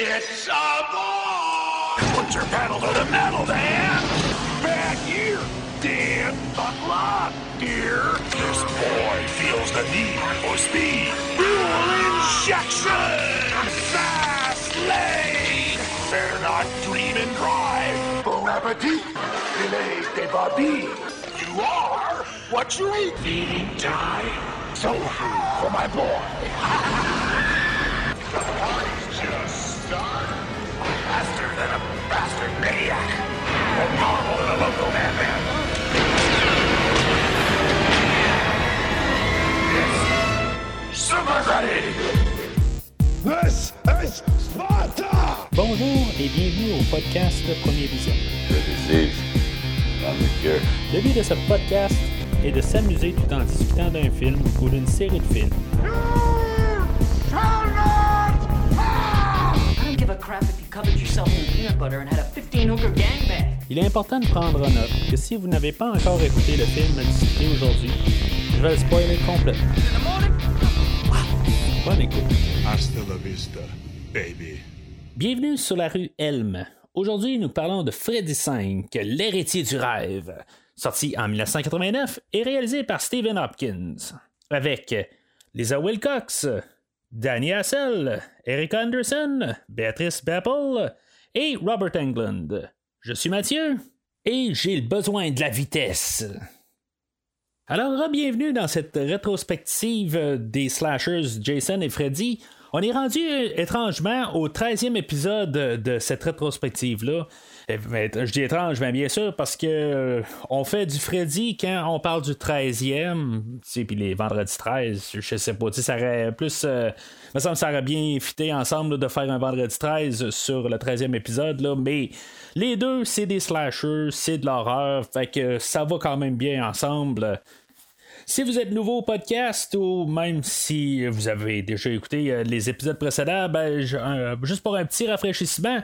It's a boy! Put your pedal to the metal, Dan! Back here, Dan! Buckle up, dear! This boy feels the need for speed. Fuel injection! Fast lane! Dare not dream and drive! Bon appetit! Filet de babi! You are what you eat! Feeding time! Soul food for my boy! Faster than a bastard maniac! More powerful than a local madman! Super ready! This is Sparta! Bonjour et bienvenue au podcast Premier Vision. The disease. Not the cure. Le but de ce podcast est de s'amuser tout en discutant d'un film ou d'une série de films. I don't give a crap if you yourself in peanut butter and had a 15 hooker gangbang. Il est important de prendre en note que si vous n'avez pas encore écouté le film discuté aujourd'hui, je vais le spoiler complètement. Bonne écoute. Hasta la vista, baby. Bienvenue sur la rue Elm. Aujourd'hui, nous parlons de Freddy V, l'héritier du rêve, sorti en 1989 et réalisé par Stephen Hopkins, avec Lisa Wilcox, Danny Hassel, Eric Anderson, Beatrice Beppel et Robert Englund. Je suis Mathieu et j'ai le besoin de la vitesse. Alors, bienvenue dans cette rétrospective des slashers Jason et Freddy. On est rendu étrangement au 13e épisode de cette rétrospective-là. Eh, Je dis étrange, mais bien sûr, parce que euh, on fait du Freddy quand on parle du 13e, tu sais, puis les vendredis 13, je sais pas, tu sais, ça aurait plus. euh, me semble ça aurait bien fité ensemble de faire un vendredi 13 sur le 13e épisode, là, mais les deux, c'est des slashers, c'est de l'horreur, fait que ça va quand même bien ensemble. Si vous êtes nouveau au podcast ou même si vous avez déjà écouté euh, les épisodes précédents, ben, juste pour un petit rafraîchissement,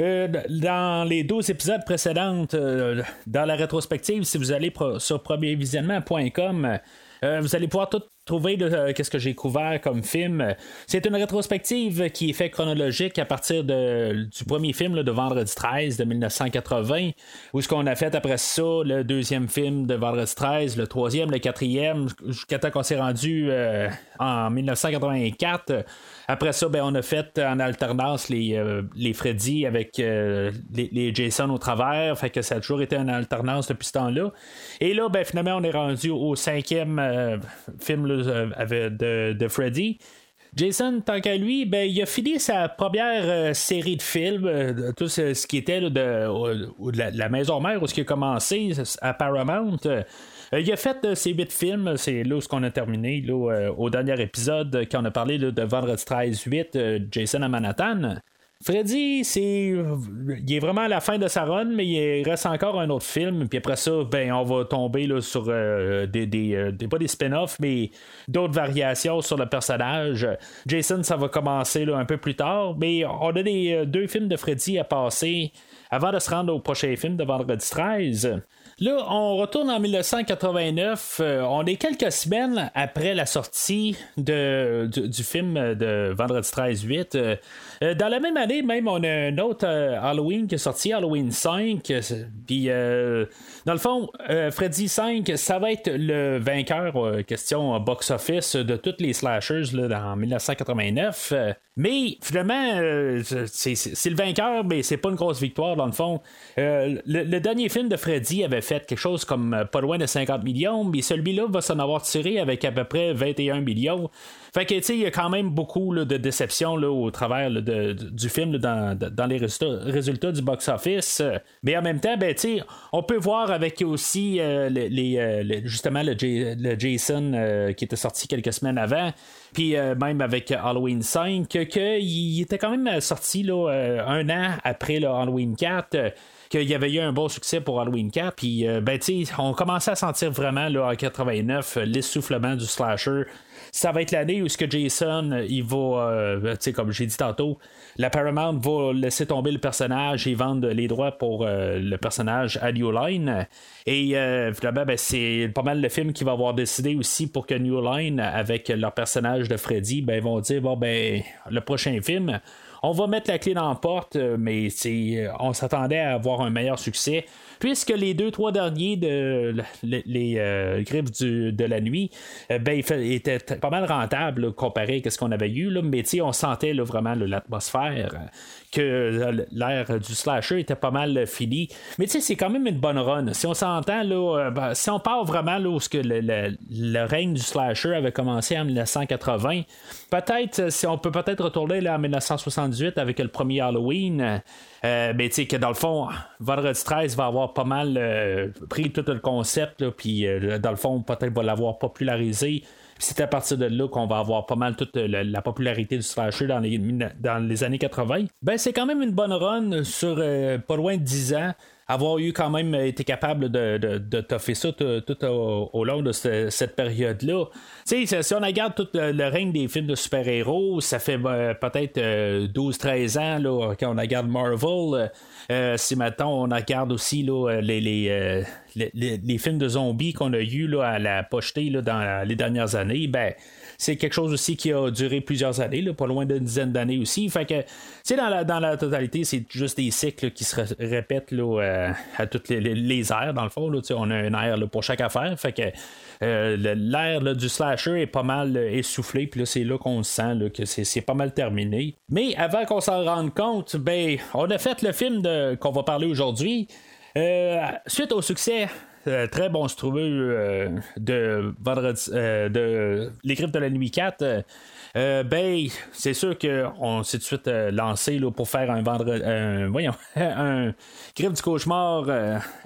euh, dans les 12 épisodes précédents, euh, dans la rétrospective, si vous allez sur premiervisionnement.com, euh, vous allez pouvoir tout trouver euh, qu'est-ce que j'ai couvert comme film. C'est une rétrospective qui est faite chronologique à partir de- du premier film là, de Vendredi 13 de 1980, où ce qu'on a fait après ça, le deuxième film de Vendredi 13, le troisième, le quatrième, jusqu'à temps qu'on s'est rendu euh, en 1984. Après ça, ben, on a fait en alternance les, euh, les Freddy avec euh, les, Jason au travers. Que ça a toujours été en alternance depuis ce temps-là. Et là, ben, finalement, on est rendu au cinquième euh, film euh, de, de Freddy. Jason, tant qu'à lui, ben, il a fini sa première euh, série de films, euh, tout ce, qui était de, ou de la, la maison mère, où ce qui a commencé à Paramount. Euh, il a fait euh, ces huit films, c'est là où ce qu'on a terminé là, euh, au dernier épisode, quand on a parlé de Vendredi 13 8, euh, Jason à Manhattan. Freddy, c'est. Il est vraiment à la fin de sa run, mais il reste encore un autre film. Puis après ça, ben, on va tomber là, sur des, pas des spin-offs, mais d'autres variations sur le personnage. Jason, ça va commencer là, un peu plus tard, mais on a des, deux films de Freddy à passer avant de se rendre au prochain film de Vendredi 13. Là, on retourne en 1989. euh, on est quelques semaines après la sortie du, film de Vendredi 13 8. Euh, euh, dans la même année, même, on a un autre Halloween qui est sorti, Halloween 5. euh, c'est- Puis, dans le fond, Freddy 5, ça va être le vainqueur, question box-office, de tous les slashers là, en 1989. Mais finalement, euh, c'est le vainqueur, mais c'est pas une grosse victoire dans le fond. Euh, le, dernier film de Freddy avait fait quelque chose comme euh, pas loin de 50 millions, mais celui-là va s'en avoir tiré avec à peu près 21 millions. Fait que, tu sais, il y a quand même beaucoup de déception là, au travers du film dans, les résultats, du box-office. Mais en même temps, ben, tu on peut voir avec aussi justement le, Jason qui était sorti quelques semaines avant. Puis euh, même avec Halloween 5, qu'il était quand même sorti là, euh, un an après Halloween 4. euh, qu'il y avait eu un bon succès pour Halloween 4. Puis, ben, on commençait à sentir vraiment, là, en 89, euh, l'essoufflement du slasher. Ça va être l'année où ce que Jason, euh, il va, euh, tu sais, comme j'ai dit tantôt, la Paramount va laisser tomber le personnage et vendre les droits pour euh, le personnage à New Line. Et euh, finalement, ben, c'est pas mal le film qui va avoir décidé aussi pour que New Line, avec leur personnage de Freddy, ben, vont dire, bon, ben, le prochain film, on va mettre la clé dans la porte, mais on s'attendait à avoir un meilleur succès puisque les deux, trois derniers de les, euh, griffes de la nuit, euh, ben, étaient pas mal rentables comparé à ce qu'on avait eu, là, mais on sentait vraiment l'atmosphère que euh, l'ère du slasher était pas mal fini. Mais c'est quand même une bonne run. Si on s'entend, là, ben, si on part vraiment là, où que le, règne du slasher avait commencé en 1980, peut-être, si on peut peut-être retourner là, en 1978 avec le premier Halloween, mais tu sais, que dans le fond, Vendredi 13 va avoir pas mal euh, pris tout le concept, puis euh, dans le fond, peut-être va l'avoir popularisé. C'est à partir de là qu'on va avoir pas mal toute la, popularité du slasher dans les, dans les années 80. Ben, c'est quand même une bonne run sur euh, pas loin de 10 ans avoir eu quand même été capable de, de, de toffer ça tout, au, long de cette période-là. Si on regarde tout le, règne des films de super-héros, ça fait peut-être 12-13 ans là, quand on regarde Marvel. Euh, si maintenant on regarde aussi là, euh, les, les, films de zombies qu'on a eu là, à la pochetée dans les dernières années, ben c'est quelque chose aussi qui a duré plusieurs années, là, pas loin d'une dizaine d'années aussi. Fait que, dans la, dans la totalité, c'est juste des cycles qui se répètent là, euh, à toutes les, les, aires, dans le fond. Là, on a un air pour chaque affaire. Fait que l'air du slasher est pas mal essoufflé, puis là, c'est là qu'on sent que c'est pas mal terminé. Mais avant qu'on s'en rende compte, ben, on a fait le film qu'on va parler aujourd'hui. Euh, suite au succès euh, très bon se trouver euh, de vendredi de Les Griffes de la Nuit 4 euh, ben, c'est sûr qu'on s'est tout de suite euh, lancé pour faire un vendredi. voyons, un Griffe du cauchemar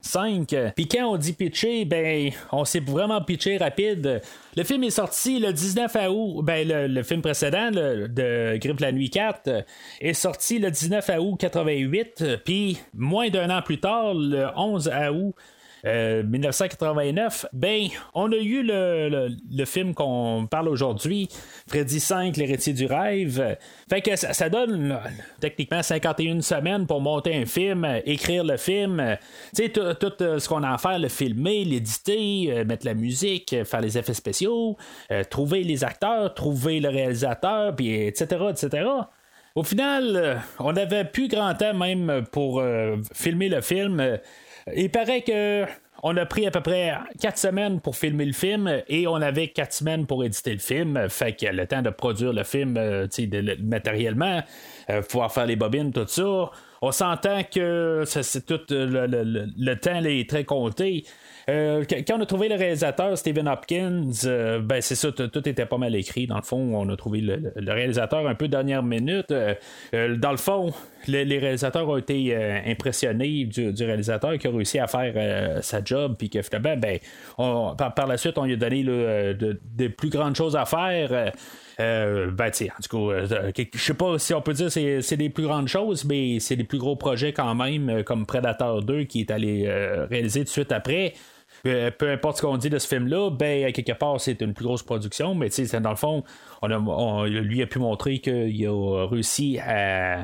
5. Euh, Puis quand on dit pitcher, ben, on s'est vraiment pitché rapide. Le film est sorti le 19 août. Ben, le, film précédent de Griffe de la Nuit 4 est sorti le 19 août 88. Puis, moins d'un an plus tard, le 11 août 1989, euh, ben, on a eu le, film qu'on parle aujourd'hui, Freddy 5, l'héritier du rêve. Fait que ça, donne techniquement 51 semaines pour monter un film, écrire le film, tout, euh, ce qu'on a à faire, le filmer, l'éditer, euh, mettre la musique, faire les effets spéciaux, trouver les acteurs, trouver le réalisateur, puis etc., etc. Au final, on n'avait plus grand temps même pour filmer le film. Il paraît que on a pris à peu près 4 semaines pour filmer le film et on avait 4 semaines pour éditer le film. Fait qu'il a le temps de produire le film euh, matériellement, euh, pouvoir faire les bobines, tout ça. On s'entend que c'est tout le, le, temps est très compté. Euh, quand on a trouvé le réalisateur Stephen Hopkins, euh, ben c'est ça, tout était pas mal écrit. Dans le fond, on a trouvé le, réalisateur un peu dernière minute. Euh, dans le fond, les réalisateurs ont été impressionnés du, réalisateur qui a réussi à faire sa job, puis que finalement, ben, par, la suite, on lui a donné de, plus grandes choses à faire. ben, tu en tout cas, je sais pas si on peut dire c'est, c'est des plus grandes choses, mais c'est des plus gros projets quand même, comme Predator 2 qui est allé réaliser tout de suite après. Peu, importe ce qu'on dit de ce film-là, ben, quelque part, c'est une plus grosse production, mais dans le fond, on a, lui a pu montrer qu'il a réussi à,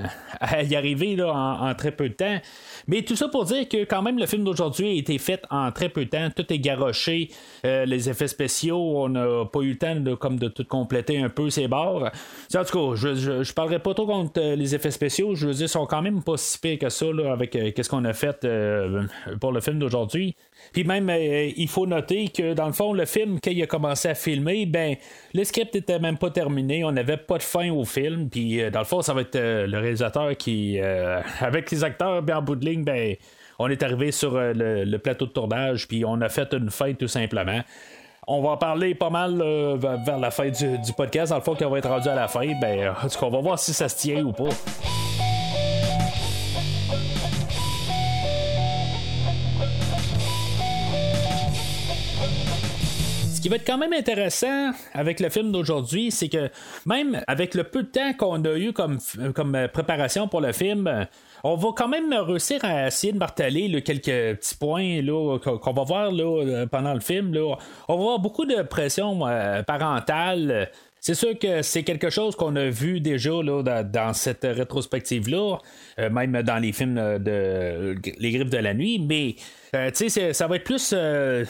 y arriver là, en, très peu de temps. Mais tout ça pour dire que quand même le film d'aujourd'hui a été fait en très peu de temps. Tout est garoché. Euh, les effets spéciaux, on n'a pas eu le temps de, comme de tout compléter un peu ces bords. En tout cas, je, je, parlerai pas trop contre euh, les effets spéciaux. Je veux dire, ils sont quand même pas si pires que ça là, avec euh, qu'est-ce qu'on a fait pour le film d'aujourd'hui. Puis même, il faut noter que dans le fond, le film, quand il a commencé à filmer, ben, le script était même pas terminé. On n'avait pas de fin au film. Puis dans le fond, ça va être le réalisateur qui, avec les acteurs, bien en bout de ligne, ben, on est arrivé sur euh, le, plateau de tournage, puis on a fait une fête tout simplement. On va en parler pas mal euh, vers la fin du, podcast. Dans le fond, qu'on va être rendu à la fin, ben, on va voir si ça se tient ou pas. Qui va être quand même intéressant avec le film d'aujourd'hui, c'est que même avec le peu de temps qu'on a eu comme, comme préparation pour le film, on va quand même réussir à essayer de marteler quelques petits points qu'on va voir là, pendant le film. Là. On va avoir beaucoup de pression euh, parentale. C'est sûr que c'est quelque chose qu'on a vu déjà là, dans, cette rétrospective-là, euh, même dans les films de Les Griffes de la Nuit, mais euh, ça va être plus euh,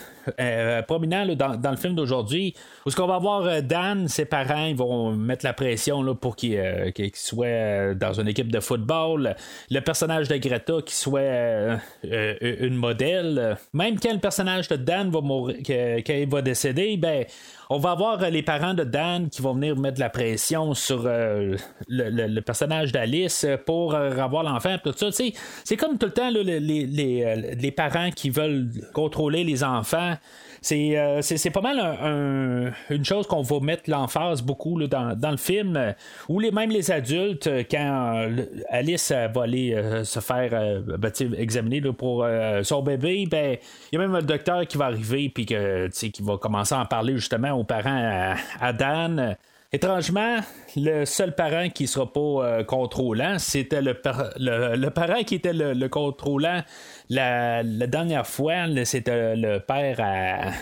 prominent là, dans, dans le film d'aujourd'hui. Où ce qu'on va voir euh, Dan, ses parents, ils vont mettre la pression là, pour qu'il euh, soit euh, dans une équipe de football. Le personnage de Greta qui soit euh, euh, une modèle. Même quand le personnage de Dan va mourir, quand il va décéder, ben on va avoir euh, les parents de Dan qui vont venir mettre la pression sur euh, le, le- personnage d'Alice euh, pour euh, avoir l'enfant. Tout ça, tu sais, c'est comme tout le temps là, les, les- euh, les parents qui veulent contrôler les enfants. C'est, euh, c'est, pas mal un- un- une chose qu'on va mettre l'emphase beaucoup là, dans, dans le film, euh, où les, même les adultes, euh, quand euh, Alice va aller se faire ben, examiner là, pour son bébé, ben il y a même le docteur qui va arriver puis qui va commencer à en parler justement aux parents à, à Dan. Étrangement, le seul parent qui sera pas euh, contrôlant, c'était le, le, parent qui était le, contrôlant la, dernière fois, c'était le père à,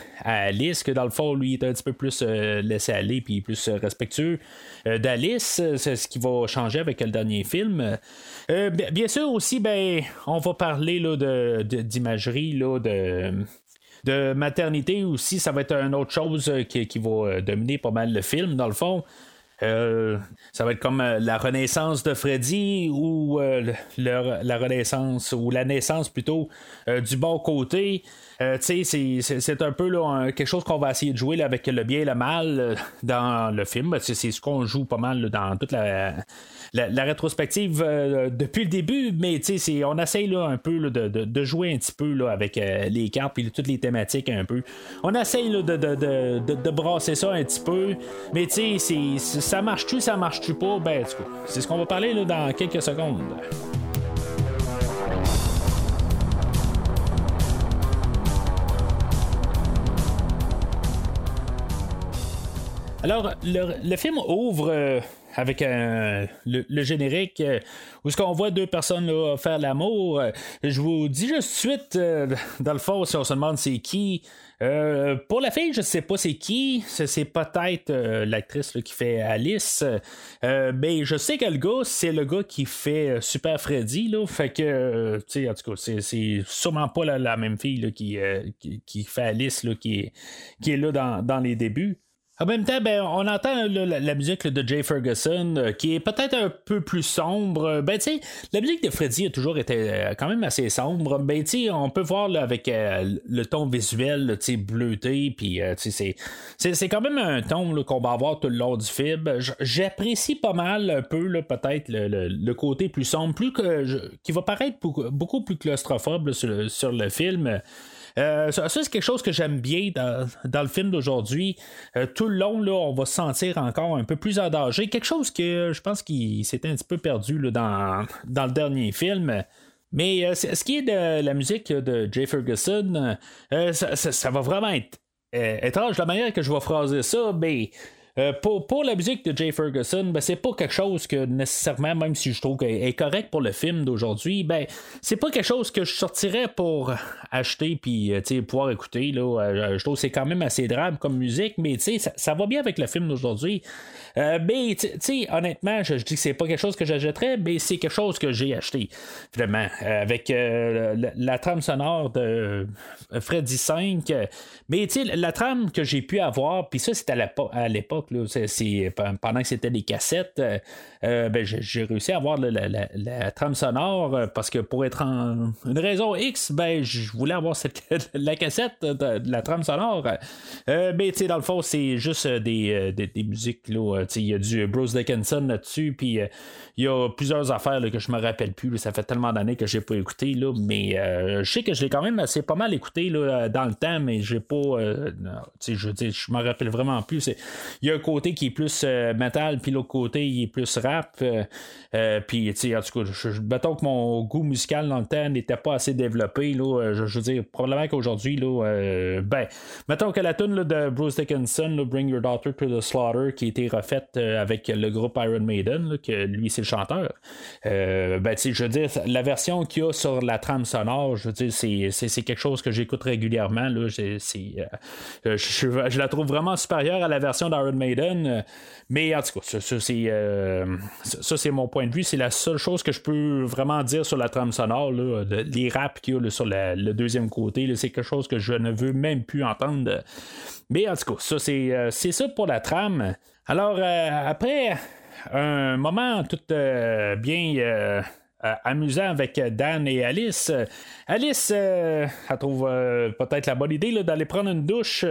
Alice, que dans le fond, lui, était un petit peu plus euh, laissé aller puis plus respectueux euh, d'Alice. C'est ce qui va changer avec le dernier film. Bien, sûr aussi, ben, on va parler de, de- d'imagerie, là, de maternité aussi, ça va être une autre chose euh, qui, qui va euh, dominer pas mal le film, dans le fond. Euh, ça va être comme la renaissance de Freddy ou la renaissance ou la naissance plutôt du bon côté. Euh, c'est- un peu là, quelque chose qu'on va essayer de jouer avec le bien et le mal euh, dans le film. C'est ce qu'on joue pas mal dans toute la, rétrospective euh, depuis le début, mais on essaye un peu de, jouer un petit peu avec les cartes et toutes les thématiques un peu. On essaye de, de, brasser ça un petit peu, mais ça marche-tu, ça marche-tu pas, ben, c'est ce qu'on va parler dans quelques secondes. Alors, le, le film ouvre euh, avec un- le, générique euh, où ce qu'on voit deux personnes là, faire l'amour. Euh, je vous dis juste suite, euh, dans le fond, si on se demande c'est qui. euh, pour la fille, je sais pas c'est qui. C'est, peut-être l'actrice qui fait Alice. Mais je sais que le gars, c'est le gars qui fait Super Freddy. Là, fait que, tu sais, en tout cas, c'est, sûrement pas la, même fille qui, qui, fait Alice, qui, est, qui est là dans, dans les débuts. En même temps, ben, on entend la, musique de Jay Ferguson euh, qui est peut-être un peu plus sombre. Ben, tu sais, la musique de Freddy a toujours été euh, quand même assez sombre. Ben, on peut voir avec euh, le ton visuel, là, tu sais, bleuté, puis euh, c'est- c'est quand même un ton qu'on va avoir tout le long du film. J'apprécie pas mal un peu, peut-être, le, le- côté plus sombre, plus que qui va paraître beaucoup, beaucoup plus claustrophobe sur, sur le film. Euh, ça, c'est quelque chose que j'aime bien dans, le film d'aujourd'hui. Euh, tout le long, là, on va se sentir encore un peu plus en danger. Quelque chose que je pense qu'il s'était un petit peu perdu là, dans, le dernier film. Mais euh, ce qui est de la musique de Jay Ferguson, ça, ça- va vraiment être étrange la manière que je vais phraser ça, mais. Euh, pour, la musique de Jay Ferguson, ben, c'est pas quelque chose que nécessairement, même si je trouve qu'elle est correct pour le film d'aujourd'hui, ben c'est pas quelque chose que je sortirais pour acheter puis euh, pouvoir écouter. Là, Euh, je trouve que c'est quand même assez drame comme musique, mais ça, ça va bien avec le film d'aujourd'hui. Mais honnêtement, je, dis que c'est pas quelque chose que j'achèterais, mais c'est quelque chose que j'ai acheté. Vraiment. Avec la, trame sonore de Freddy 5. euh, mais la trame que j'ai pu avoir, puis ça, c'était à l'épo- à pendant que c'était des cassettes, euh, euh, ben, j'ai, réussi à avoir la, trame sonore euh, parce que pour être en une raison X, ben, je voulais avoir la cassette de, la trame sonore. Mais dans le fond, c'est juste des, musiques. Il y a du Bruce Dickinson là-dessus, puis il y a plusieurs affaires là, que je me rappelle plus. ça fait tellement d'années que j'ai pas écouté, là, mais euh, je sais que je l'ai quand même assez pas mal écouté là, dans le temps, mais j'ai pas. euh, je veux dire, je me rappelle vraiment plus. Il y a un côté qui est plus euh, metal, puis l'autre côté, il est plus rap. euh, puis, en tout cas, je, mettons que mon goût musical dans le temps n'était pas assez développé. Là, je, je veux dire, probablement qu'aujourd'hui, ben, mettons que la tune de Bruce Dickinson, Bring Your Daughter to the Slaughter, qui a été refaite avec le groupe Iron Maiden, que lui, c'est le chanteur. Euh, ben, je veux dire, la version qu'il y a sur la trame sonore, je veux dire, c'est, quelque chose que j'écoute régulièrement. Là, c'est, euh, je, la trouve vraiment supérieure à la version d'Iron Maiden. euh, Mais en tout cas, ça, ça, c'est, euh, mon point de vue. C'est la seule chose que je peux vraiment dire sur la trame sonore. là, les raps qu'il y a sur le deuxième côté, c'est quelque chose que je ne veux même plus entendre. Mais en tout cas, ça, c'est, euh, ça pour la trame. Alors, euh, après un moment tout euh, bien. euh, euh, amusant avec Dan et Alice. Alice, elle trouve peut-être la bonne idée d'aller prendre une douche.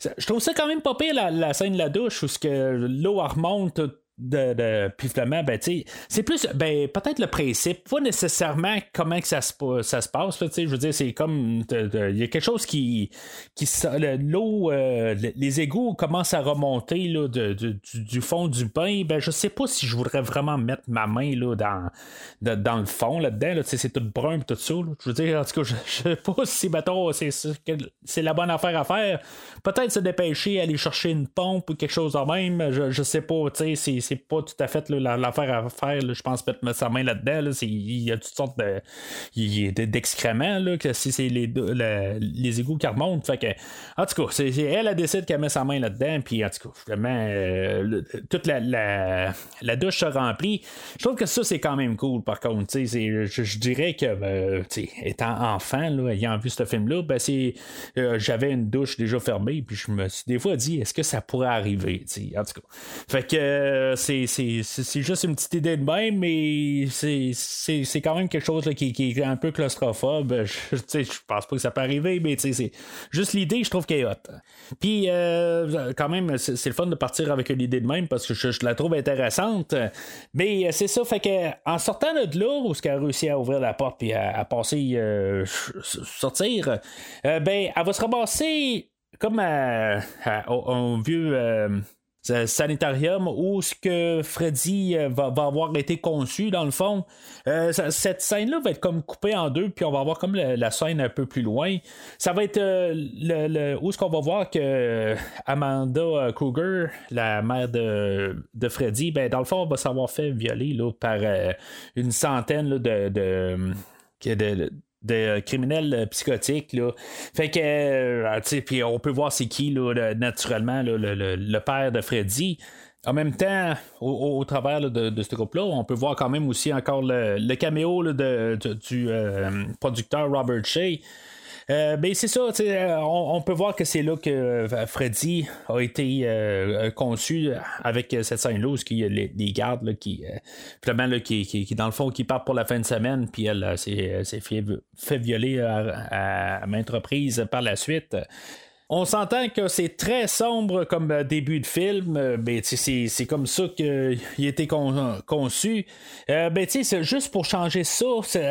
Je trouve ça quand même pas pire, la, scène de la douche, où l'eau remonte de, de puis finalement, ben, c'est plus ben, peut-être le principe, pas nécessairement comment que ça se, ça se passe. je veux dire, c'est comme il y a quelque chose qui, qui l'eau, euh, le- les égouts commencent à remonter là, de- du, du fond du bain. Ben, je sais pas si je voudrais vraiment mettre ma main là, dans, dans le fond là-dedans. Là, c'est tout brun tout ça. Je veux dire, en tout cas, je, je sais pas si c'est la bonne affaire à faire. Peut-être se dépêcher, aller chercher une pompe ou quelque chose de même. Je, je sais pas, tu sais, c'est, c'est pas tout à fait l'affaire à faire. Je pense peut-être mettre sa main là-dedans. il y a toutes sortes d'excréments que si c'est les, égouts qui remontent. En tout cas, c'est, elle, elle décide qu'elle met sa main là-dedans. Puis en tout cas, vraiment, euh, toute la, douche se remplit. Je trouve que ça, c'est quand même cool, par contre. Je, dirais que, euh, sais, étant enfant, ayant vu ce film-là, ben, euh, j'avais une douche déjà fermée. Puis je me suis des fois dit, est-ce que ça pourrait arriver? En tout cas. Fait que c'est, juste une petite idée de même, mais c'est, quand même quelque chose qui, est un peu claustrophobe. Je, je pense pas que ça peut arriver, mais c'est juste l'idée, je trouve qu'elle est hot. Puis euh, quand même, c'est, le fun de partir avec une idée de même parce que je, la trouve intéressante. Mais euh, c'est ça, fait que en sortant de là, où ce qu'elle a réussi à ouvrir la porte puis à, passer euh, sortir, ben elle va se ramasser comme à- vieux sanitarium où ce que Freddy euh, va, avoir été conçu dans le fond. Euh, cette scène-là va être comme coupée en deux, puis on va avoir comme la, scène un peu plus loin. Ça va être euh, le, où est-ce qu'on va voir que euh, Amanda euh, Kruger, la mère de, Freddy, ben dans le fond, on va s'avoir fait violer là, par euh, une centaine de, de- de- de criminels euh, psychotiques là. Fait que euh, puis on peut voir c'est qui naturellement le, père de Freddy. En même temps, au, travers de, ce groupe-là, on peut voir quand même aussi encore le, le caméo du euh, producteur Robert Shea. Euh, ben c'est ça, euh, on, peut voir que c'est là que euh, Freddy a été conçu avec cette scène-là où il y a les, gardes là, qui, euh, là, qui, qui, dans le fond, qui partent pour la fin de semaine, puis elle s'est fait, fait violer à, à maintes reprises par la suite. On s'entend que c'est très sombre comme euh, début de film, euh, ben, c'est, comme ça qu'il a été con- conçu. Euh, ben, c'est juste pour changer ça,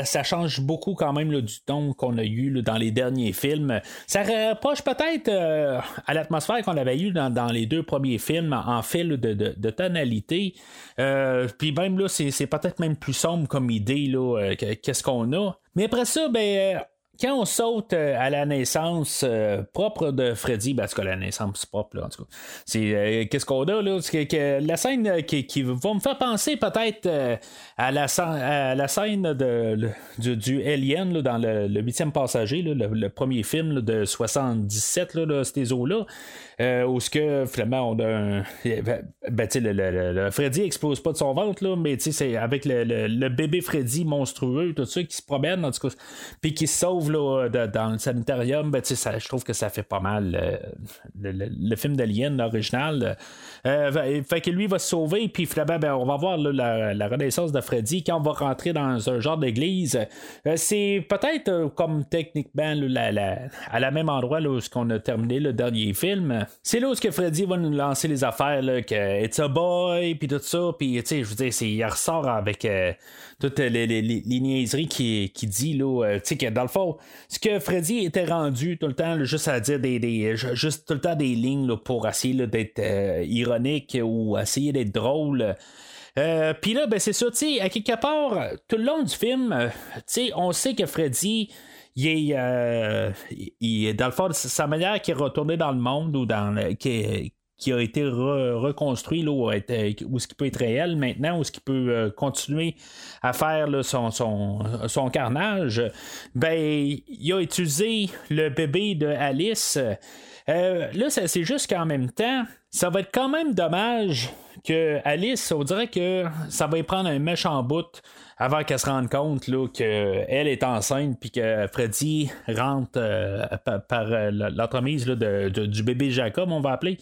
ça, change beaucoup quand même du ton qu'on a eu dans les derniers films. Ça rapproche peut-être euh, à l'atmosphère qu'on avait eu dans, les deux premiers films en, là, de, tonalité. Euh, Puis même là, c'est, peut-être même plus sombre comme idée euh, qu'est-ce qu'on a. Mais après ça, ben. Quand on saute euh, à la naissance euh, propre de Freddy, ben, en tout cas, la naissance propre, là, en tout cas, c'est euh, qu'est-ce qu'on a là? Que, que la scène qui, va me faire penser peut-être à, la, scène- de, du, Alien dans le huitième passager, le, premier film de 77, là, ces eaux-là. Où ce que finalement on a un. Ben, ben, le, Freddy explose pas de son ventre, là, mais c'est avec le bébé Freddy monstrueux, tout ça, qui se promène, en tout cas, puis qui se sauve dans le sanitarium, ben, je trouve que ça fait pas mal euh, le, le- le film d'Alien, l'original. Euh, fait- fait que lui va se sauver, puis finalement, ben, on va voir la, renaissance de Freddy quand on va rentrer dans un genre d'église. Euh, c'est peut-être euh, comme techniquement à la même endroit où qu'on a terminé le dernier film. C'est là où ce que Freddy va nous lancer les affaires, que It's a boy, puis tout ça, puis je veux dire, il ressort avec euh, toutes les, les, les- les niaiseries qui, qui dit, là, euh, tu sais, dans le fond, ce que Freddy était rendu tout le temps, juste à dire des, des- ju- juste tout le temps des lignes pour essayer d'être euh, ironique ou essayer d'être drôle. Euh, Puis là, ben c'est ça, tu sais, à quelque part, tout le long du film, euh, tu sais, on sait que Freddy, il est, euh, dans le fond, sa manière qui est retourné dans le monde ou dans le, qui a été re- reconstruit, là, où, où ce qui peut être réel maintenant, où ce qui peut euh, continuer à faire son, son, son carnage, ben, il a utilisé le bébé de Alice. Euh, là, c'est juste qu'en même temps, ça va être quand même dommage que Alice, on dirait que ça va y prendre un méchant bout avant qu'elle se rende compte qu'elle est enceinte puis que Freddy rentre euh, par, l'entremise du bébé Jacob, on va appeler.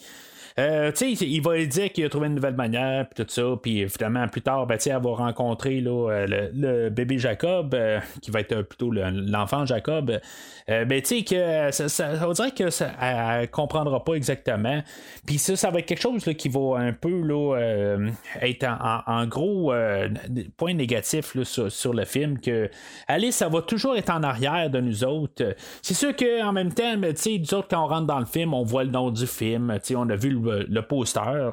Euh, il va lui dire qu'il a trouvé une nouvelle manière, puis tout ça, puis évidemment, plus tard, ben, elle va rencontrer là, euh, le, bébé Jacob, euh, qui va être plutôt l'enfant Jacob. ben, tu sais, ça, on dirait que ça, elle, comprendra pas exactement. Puis ça, ça va être quelque chose qui va un peu là, être en, gros point négatif sur, le film, que Alice, ça va toujours être en arrière de nous autres. C'est sûr qu'en même temps, tu sais, nous autres, quand on rentre dans le film, on voit le nom du film, tu sais, on a vu le le, poster euh,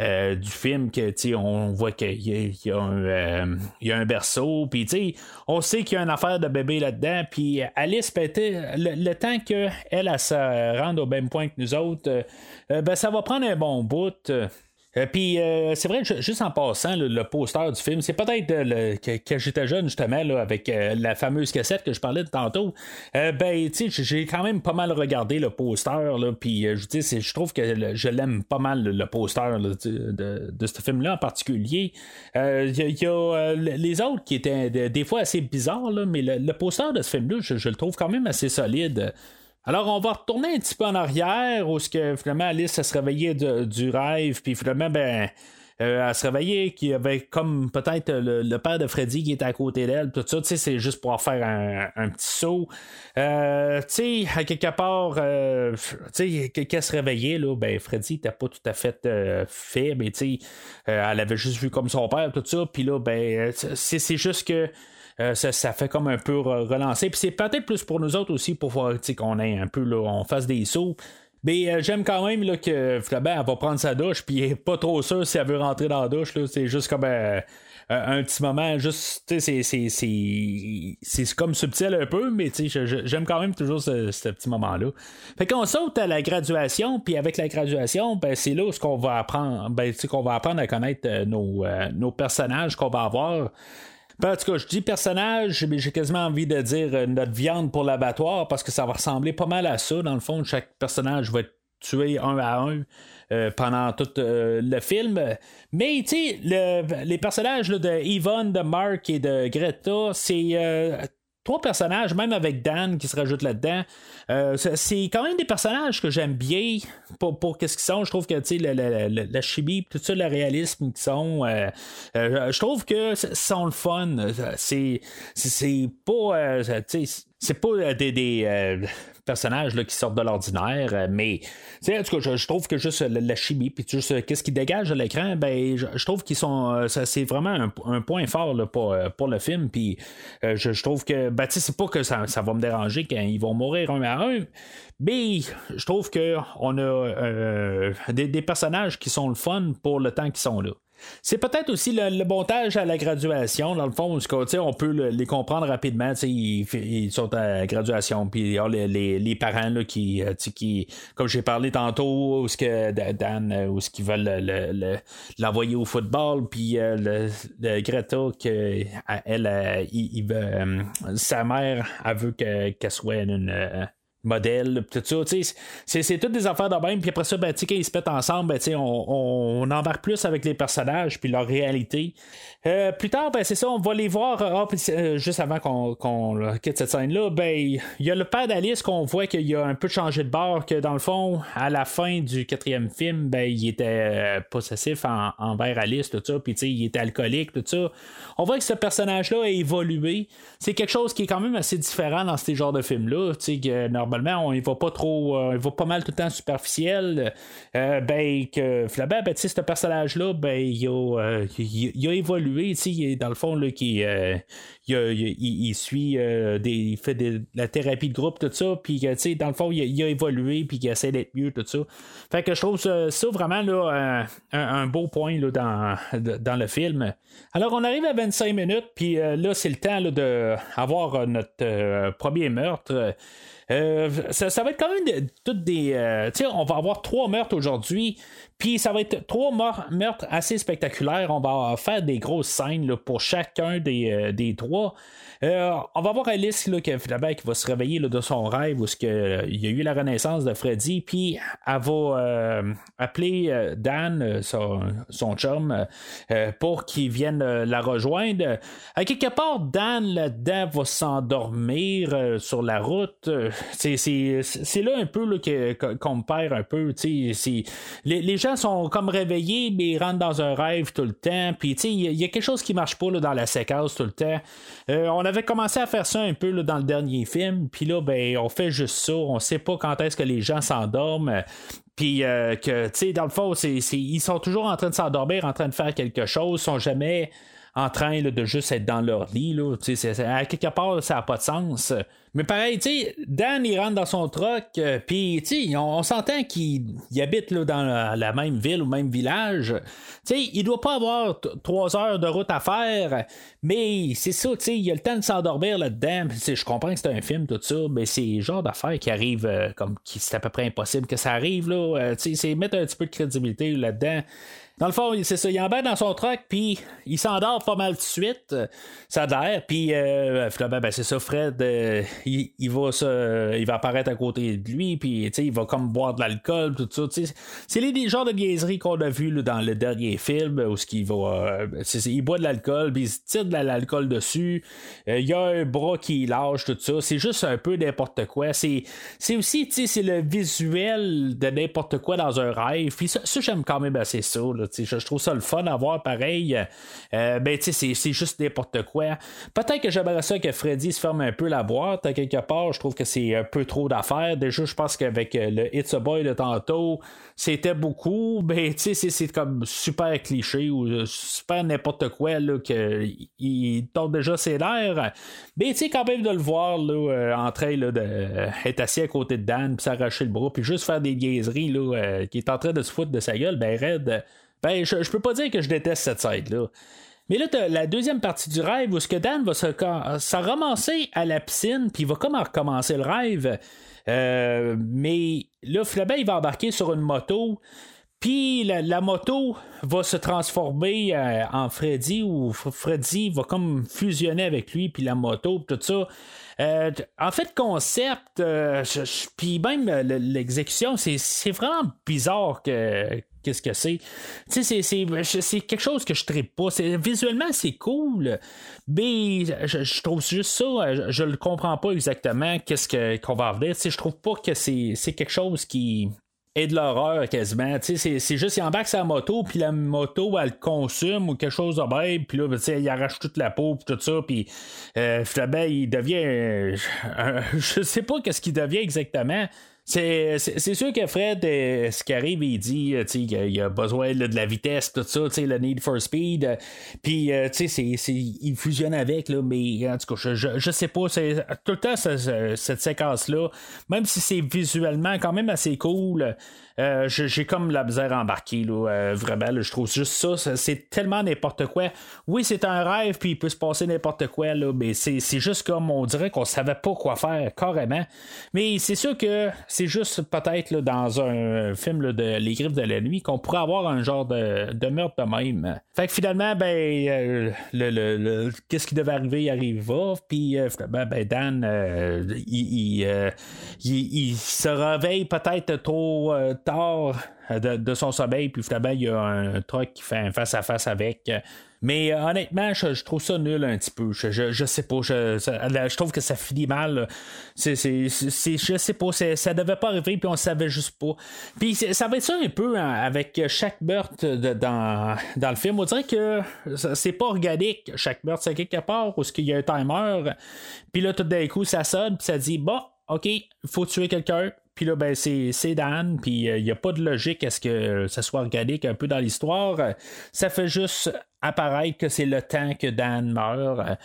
euh, du film que on voit qu'il y, a, un, euh, berceau, puis on sait qu'il y a une affaire de bébé là-dedans, puis Alice, ben, le, le, temps qu'elle elle, se rende au même point que nous autres, ben, ça va prendre un bon bout. Euh, puis euh, c'est vrai, juste en passant, le poster du film, c'est peut-être euh, que, j'étais jeune justement là, avec la fameuse cassette que je parlais de tantôt. ben, tu sais, j'ai quand même pas mal regardé le poster, là, puis je dis, je trouve que je l'aime pas mal le poster de, ce film-là en particulier. Il y, a les autres qui étaient des fois assez bizarres, là, mais le, poster de ce film-là, je, le trouve quand même assez solide. Alors, on va retourner un petit peu en arrière, où ce que finalement Alice se réveillait du rêve, puis finalement, ben. Euh, elle se réveillait qu'il y avait comme peut-être le, père de Freddy qui était à côté d'elle, tout ça, tu sais, c'est juste pour faire un, petit saut. Euh, tu sais, à quelque part, euh, tu sais, qu'elle se réveillait, là, ben, Freddy n'était pas tout à fait fait, mais tu sais, elle avait juste vu comme son père, tout ça, puis là, ben, c'est juste que euh, ça, fait comme un peu relancer. Puis c'est peut-être plus pour nous autres aussi pour voir qu'on ait un peu, là, on fasse des sauts. Mais euh, j'aime quand même là, que Flaubert va prendre sa douche, puis elle est pas trop sûr si elle veut rentrer dans la douche. C'est juste comme euh, un petit moment, juste, c'est, comme subtil un peu, mais j'aime quand même toujours ce, petit moment-là. Fait qu'on saute à la graduation, puis avec la graduation, ben, c'est là où qu'on va apprendre, ben, qu'on va apprendre à connaître nos, nos personnages qu'on va avoir. Ben, en tout cas, je dis personnage, mais j'ai quasiment envie de dire euh, notre viande pour l'abattoir parce que ça va ressembler pas mal à ça. Dans le fond, chaque personnage va être tué un à un. Euh, pendant tout euh, le film. Mais, tu sais, les personnages de Yvonne, de Mark et de Greta, c'est trois personnages, même avec Dan qui se rajoute là-dedans. Euh, c'est quand même des personnages que j'aime bien pour, pour qu'est-ce qu'ils sont. Je trouve que tu sais, la, chimie, tout ça, le réalisme qu'ils sont, euh, euh, je trouve que sont le fun. C'est c'est pas, c'est pas des personnages là, qui sortent de l'ordinaire, euh, mais en tout cas, je, trouve que juste la, chimie, puis juste euh, qu'est-ce qui dégage de l'écran, ben, je, trouve qu'ils sont. Euh, c'est vraiment un, point fort là, pour, pour le film, puis je, trouve que, ben, c'est pas que ça, va me déranger quand ils vont mourir un à un, mais je trouve qu'on a des, des personnages qui sont le fun pour le temps qu'ils sont là. C'est peut-être aussi le, montage à la graduation, dans le fond, on peut les comprendre rapidement. Ils, sont à graduation, puis il y a les, parents là, qui, euh, qui, comme j'ai parlé tantôt, où ce que Dan, euh, où ce qu'ils veulent l'envoyer au football, puis euh, le, Greta, que, elle, sa mère, elle veut qu'elle soit une modèle, tout ça. C'est, toutes des affaires de même. Puis après ça, ben, quand ils se mettent ensemble, ben, on, on embarque plus avec les personnages puis leur réalité. Euh, plus tard, ben, c'est ça, on va les voir. Ah, euh, juste avant qu'on, quitte cette scène-là, ben, il y a le père d'Alice qu'on voit qu'il a un peu changé de bord, que dans le fond, à la fin du quatrième film, ben, il était euh, possessif envers Alice, tout ça. Puis il était alcoolique, tout ça. On voit que ce personnage-là a évolué. C'est quelque chose qui est quand même assez différent dans ces genres de films-là. Que, normalement, y va pas trop, euh, il va pas mal tout le temps superficiel. Euh, ben, que Flaubert, ben, ce personnage-là, ben, il a, euh, il, a évolué, dans le fond, là, qui, il, suit des, il fait de la thérapie de groupe, tout ça, puis dans le fond, il, a évolué, puis il essaie d'être mieux, tout ça. Fait que je trouve ça, vraiment là, un, beau point là, dans, dans le film. Alors, on arrive à 25 minutes, puis là, c'est le temps d'avoir notre premier meurtre. Euh, ça, va être quand même toutes des. Euh, tu sais, on va avoir trois meurtres aujourd'hui. Puis ça va être trois meurtres assez spectaculaires. On va faire des grosses scènes pour chacun des, des trois. Euh, on va voir Alice là, qui, va se réveiller de son rêve où que, euh, il y a eu la renaissance de Freddy, puis elle va euh, appeler Dan, son, chum, pour qu'il vienne la rejoindre. À quelque part, Dan là-dedans va s'endormir sur la route. C'est là un peu qu'on me perd un peu. Les, les, gens sont comme réveillés, mais ils rentrent dans un rêve tout le temps. Puis il y, a quelque chose qui marche pas là, dans la séquence tout le temps. on avait commencé à faire ça un peu là, dans le dernier film, puis là, ben, on fait juste ça. On sait pas quand est-ce que les gens s'endorment. Puis euh, que, tu sais, dans le fond, ils sont toujours en train de s'endormir, en train de faire quelque chose, ils sont jamais en train de juste être dans leur lit. Là, à quelque part, ça n'a pas de sens. Mais pareil, Dan, il rentre dans son truck, euh, puis, sais, on, s'entend qu'il habite là, dans la, même ville ou même village. Tu sais, il doit pas avoir trois heures de route à faire, mais c'est ça, il a le temps de s'endormir là-dedans. Je comprends que c'est un film, tout ça, mais c'est le genre d'affaires qui arrive euh, comme c'est à peu près impossible que ça arrive, là. Euh, c'est mettre un petit peu de crédibilité là-dedans. Dans le fond, c'est ça, il embarque dans son truck, puis il s'endort pas mal de suite. Ça a l'air, puis euh, ben, c'est ça, Fred, euh, il, va il va apparaître à côté de lui, puis il va comme boire de l'alcool, tout ça. C'est les, genres de niaiseries qu'on a vu dans le dernier film, où ce qu'il va, euh, il boit de l'alcool, puis il se tire de l'alcool dessus. Il y a un bras qui lâche, tout ça. C'est juste un peu n'importe quoi. C'est aussi, c'est le visuel de n'importe quoi dans un rêve. Puis ça, j'aime quand même assez ça. Là, je, trouve ça le fun à voir pareil. Euh, ben, c'est juste n'importe quoi. Peut-être que j'aimerais ça que Freddy se ferme un peu la boîte quelque part. Je trouve que c'est un peu trop d'affaires. Déjà, je pense qu'avec euh, le It's a Boy de tantôt, c'était beaucoup. Ben, c'est comme super cliché ou euh, super n'importe quoi là, que il tombe déjà ses l'air. Mais tu quand même de le voir là, en train là, d'être assis à côté de Dan, puis s'arracher le bras, puis juste faire des niaiseries là, qui est en train de se foutre de sa gueule, ben Red ben, je, peux pas dire que je déteste cette scène-là. Mais là, la deuxième partie du rêve où ce que Dan va se, se ramasser à la piscine, puis il va comme recommencer le rêve. Euh, mais là, Flabin, il va embarquer sur une moto. Puis la, moto va se transformer euh, en Freddy, ou Freddy va comme fusionner avec lui, puis la moto, tout ça. Euh, en fait, concept, puis même l'exécution, c'est vraiment bizarre que, qu'est-ce que c'est. Tu sais, c'est quelque chose que je ne pas. Visuellement, c'est cool, mais je, trouve juste ça, je, ne le comprends pas exactement qu'est-ce qu'on va avoir. Tu sais, je trouve pas que c'est quelque chose qui est de l'horreur quasiment. C'est juste, il embarque sa moto, puis la moto, elle consomme ou quelque chose de puis là, il arrache toute la peau, puis tout ça, puis euh, il devient. je sais pas qu'est-ce qu'il devient exactement. C'est, sûr que Fred, euh, ce qui arrive, il dit euh, qu'il a besoin de la vitesse, tout ça, le need for speed. Euh, puis, tu sais, il fusionne avec, là, mais en tout cas, je, je, sais pas. C'est, tout le temps, cette séquence-là, même si c'est visuellement quand même assez cool, euh, j'ai comme la misère embarquée, là, euh, vraiment. je trouve juste ça, c'est tellement n'importe quoi. Oui, c'est un rêve, puis il peut se passer n'importe quoi, là, mais c'est juste comme on dirait qu'on savait pas quoi faire, carrément. Mais c'est sûr que c'est juste peut-être dans un film de Les Griffes de la Nuit qu'on pourrait avoir un genre de, de meurtre de même. Fait que finalement, ben, euh, le, le, qu'est-ce qui devait arriver, il arriva, puis ben, Dan, il, il, se réveille peut-être trop tard euh, de, son sommeil, puis finalement, il y a un truc qui fait un face-à-face avec. Mais euh, honnêtement, je, trouve ça nul un petit peu. Je, je, sais pas. Je, trouve que ça finit mal. C'est, c'est, je sais pas. ça devait pas arriver, puis on savait juste pas. Puis ça va être ça un peu hein, avec chaque meurtre dans, dans le film. On dirait que c'est pas organique, chaque meurtre. C'est quelque part où il y a un timer. Puis là, tout d'un coup, ça sonne, puis ça dit, bon, OK, faut tuer quelqu'un puis là, ben, c'est, Dan, puis il euh, n'y a pas de logique à ce que ça soit organique un peu dans l'histoire. Ça fait juste apparaître que c'est le temps que Dan meurt.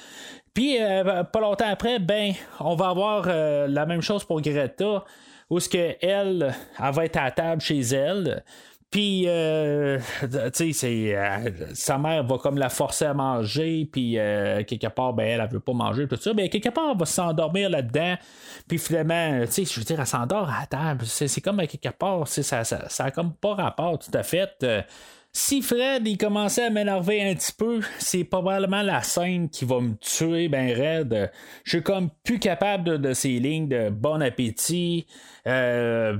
Puis, euh, pas longtemps après, ben, on va avoir euh, la même chose pour Greta, où ce que elle, va être à table chez elle. Puis, euh, tu sais, euh, sa mère va comme la forcer à manger, puis euh, quelque part, ben, elle, elle veut pas manger, tout ça. Ben, quelque part, elle va s'endormir là-dedans. Puis finalement, tu sais, je veux dire, elle s'endort à table. C'est comme quelque part, ça, ça, ça comme pas rapport tout à fait. Si Fred il commençait à m'énerver un petit peu, c'est probablement la scène qui va me tuer ben raide. Je suis comme plus capable de, ces lignes de bon appétit. Euh,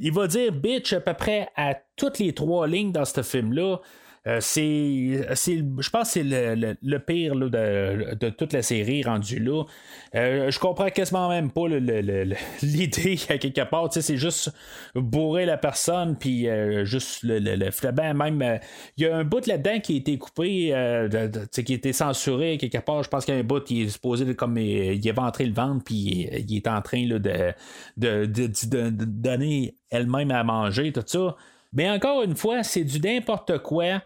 il va dire bitch à peu près à toutes les trois lignes dans ce film-là. Euh, c'est, je pense que c'est le, pire de, toute la série rendu là. Euh, je comprends quasiment même pas l'idée à quelque part. C'est juste bourrer la personne, puis euh, juste le, le, Même, il y a un bout là-dedans qui a été coupé, qui a été censuré quelque part. Je pense qu'il y a un bout qui est supposé comme il est ventré le ventre, puis il est en train de, de, de donner elle-même à manger, tout ça. Mais encore une fois, c'est du n'importe quoi.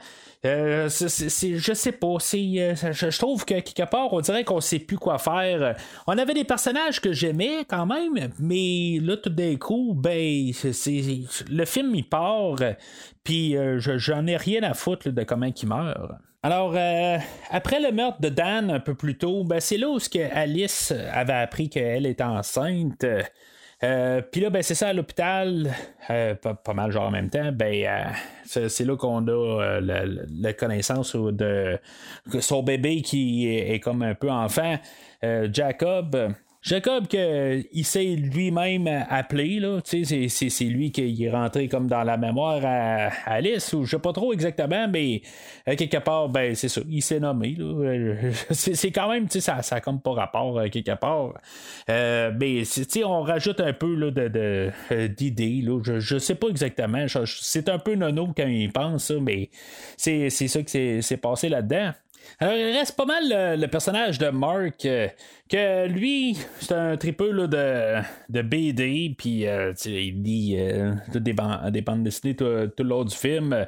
Euh, je sais pas. Euh, je, trouve que quelque part, on dirait qu'on sait plus quoi faire. On avait des personnages que j'aimais quand même, mais là, tout d'un coup, ben, le film il part, puis euh, j'en ai rien à foutre de comment il meurt. Alors, après le meurtre de Dan un peu plus tôt, ben, c'est là où Alice avait appris qu'elle était enceinte. Euh, puis là, ben, c'est ça à l'hôpital, euh, pas, mal genre en même temps, ben, euh, c'est, là qu'on a la, connaissance de son bébé qui est, comme un peu enfant, Jacob. Jacob, que, il s'est lui-même appelé, là, c'est, c'est lui qui est rentré comme dans la mémoire à, Alice, ou je sais pas trop exactement, mais euh, quelque part, ben c'est ça, il s'est nommé. c'est, quand même, ça, ça a comme pas rapport euh, quelque part. Euh, mais on rajoute un peu là, de, d'idées. je, je sais pas exactement. c'est un peu nono quand il pense, mais c'est, ça qui s'est passé là-dedans. Alors, il reste pas mal le, personnage de Mark, euh, que lui, c'est un tripeux de, de BD, puis euh, il lit euh, des, des, bandes dessinées tout, tout le long du film.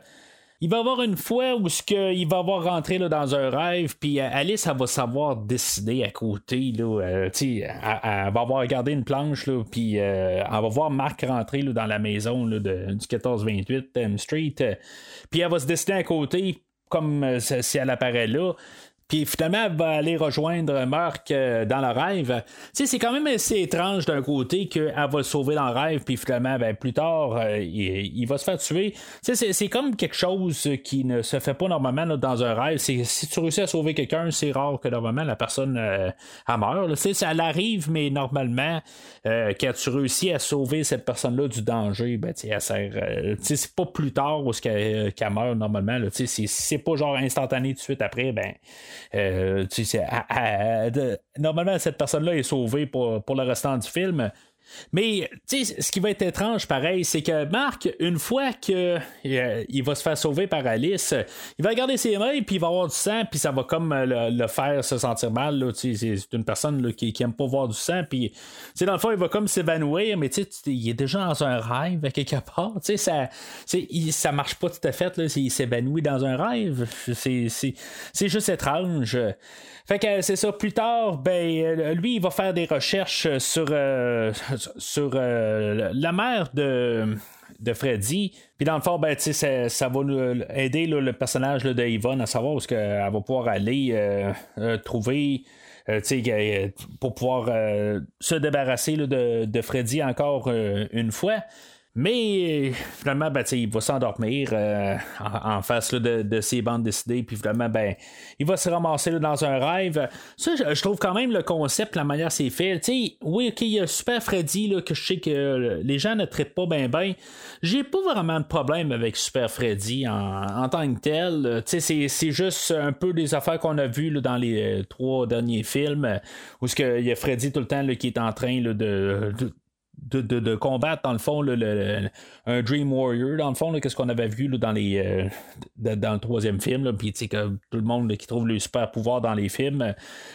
Il va avoir une fois où ce il va avoir rentré là, dans un rêve, puis Alice, elle va savoir décider à côté. Là, elle, elle, va avoir regardé une planche, là, puis elle va voir Mark rentrer là, dans la maison là, de, du 1428 M Street. puis elle va se décider à côté, comme euh, si elle apparaît là. Puis finalement, elle va aller rejoindre Marc euh, dans le rêve. Tu sais, c'est quand même assez étrange d'un côté qu'elle va le sauver dans le rêve, puis finalement, ben, plus tard, euh, il, va se faire tuer. Tu sais, c'est comme quelque chose qui ne se fait pas normalement dans un rêve. Si tu réussis à sauver quelqu'un, c'est rare que normalement la personne euh, meurt. Tu sais, ça arrive, mais normalement, quand tu réussis à sauver cette personne-là du danger, ben, tu sais, sert. tu sais, c'est pas plus tard où qu'elle meurt normalement. Tu sais, c'est pas genre instantané tout de suite après, ben euh, normalement, cette personne-là est sauvée pour, pour le restant du film. Mais, ce qui va être étrange, pareil, c'est que Marc, une fois que euh, il va se faire sauver par Alice, il va regarder ses mains, puis il va avoir du sang, puis ça va comme euh, le, faire se sentir mal. C'est une personne qui, qui aime pas voir du sang, puis, dans le fond, il va comme s'évanouir, mais il est déjà dans un rêve à quelque part. Tu sais, ça, ça marche pas tout à fait. Là, il s'évanouit dans un rêve. C'est juste étrange. Fait que c'est ça, plus tard, ben, euh, lui, il va faire des recherches sur, euh, sur euh, la mère de, de Freddy. Puis dans le fond, ben, ça, ça va aider le personnage de Yvonne à savoir où qu'elle va pouvoir aller trouver. pour pouvoir se débarrasser de, de, Freddy encore une fois. Mais finalement, ben, il va s'endormir euh, en, face de, ses bandes décidées, puis finalement, ben, il va se ramasser dans un rêve. Ça, je, trouve quand même le concept, la manière c'est fait. oui, ok, il y a Super Freddy là, que je sais que les gens ne traitent pas bien ben. J'ai pas vraiment de problème avec Super Freddy en, tant que tel. C'est, juste un peu des affaires qu'on a vues dans les euh, trois derniers films, où il y a Freddy tout le temps qui est en train de, combattre, dans le fond, le, un Dream Warrior, dans le fond, qu'est-ce qu'on avait vu dans, les, euh, dans le troisième film, puis que tout le monde qui trouve le super pouvoir dans les films.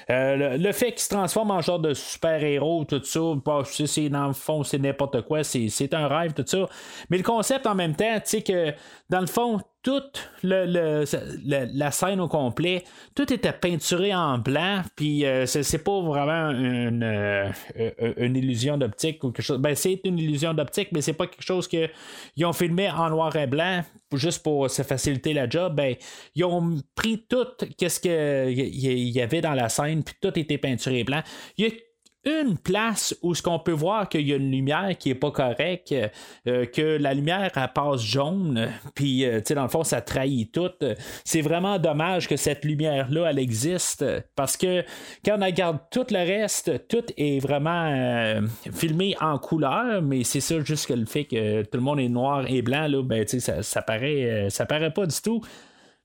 Euh, le, fait qu'il se transforme en genre de super-héros, tout ça, bah, c'est dans le fond, c'est n'importe quoi, c'est un rêve, tout ça. Mais le concept en même temps, tu sais que dans le fond, toute le, la scène au complet, tout était peinturé en blanc, puis euh, c'est, pas vraiment une, euh, une illusion d'optique ou quelque chose. Ben, c'est une illusion d'optique, mais c'est pas quelque chose que ils ont filmé en noir et blanc juste pour se faciliter la job. Ben, ils ont pris tout qu'est-ce que il y avait dans la scène, puis tout était peinturé blanc. Il y a une place où ce qu'on peut voir qu'il y a une lumière qui est pas correcte, euh, que la lumière elle passe jaune, puis euh, dans le fond ça trahit tout. C'est vraiment dommage que cette lumière là elle existe parce que quand on regarde tout le reste, tout est vraiment euh, filmé en couleur, mais c'est ça juste que le fait que tout le monde est noir et blanc là, ben ça, ça paraît euh, ça paraît pas du tout.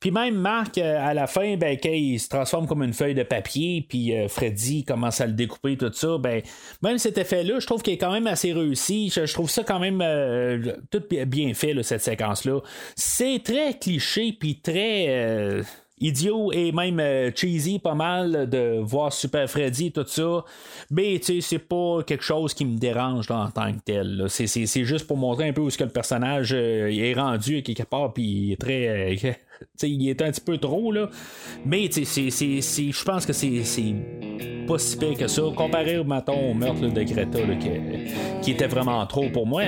Puis même Marc, euh, à la fin, ben, quand il se transforme comme une feuille de papier, puis euh, Freddy commence à le découper, tout ça, ben, même cet effet-là, je trouve qu'il est quand même assez réussi. Je, trouve ça quand même euh, tout bi- bien fait, là, cette séquence-là. C'est très cliché, puis très... euh, Idiot et même euh, cheesy pas mal de voir Super Freddy tout ça mais tu sais c'est pas quelque chose qui me dérange là, en tant que tel c'est, juste pour montrer un peu où est-ce que le personnage est rendu quelque part puis très euh, il est un petit peu trop là. Mais je pense que c'est, pas si pire que ça comparé mettons, au meurtre de Greta que- qui était vraiment trop pour moi.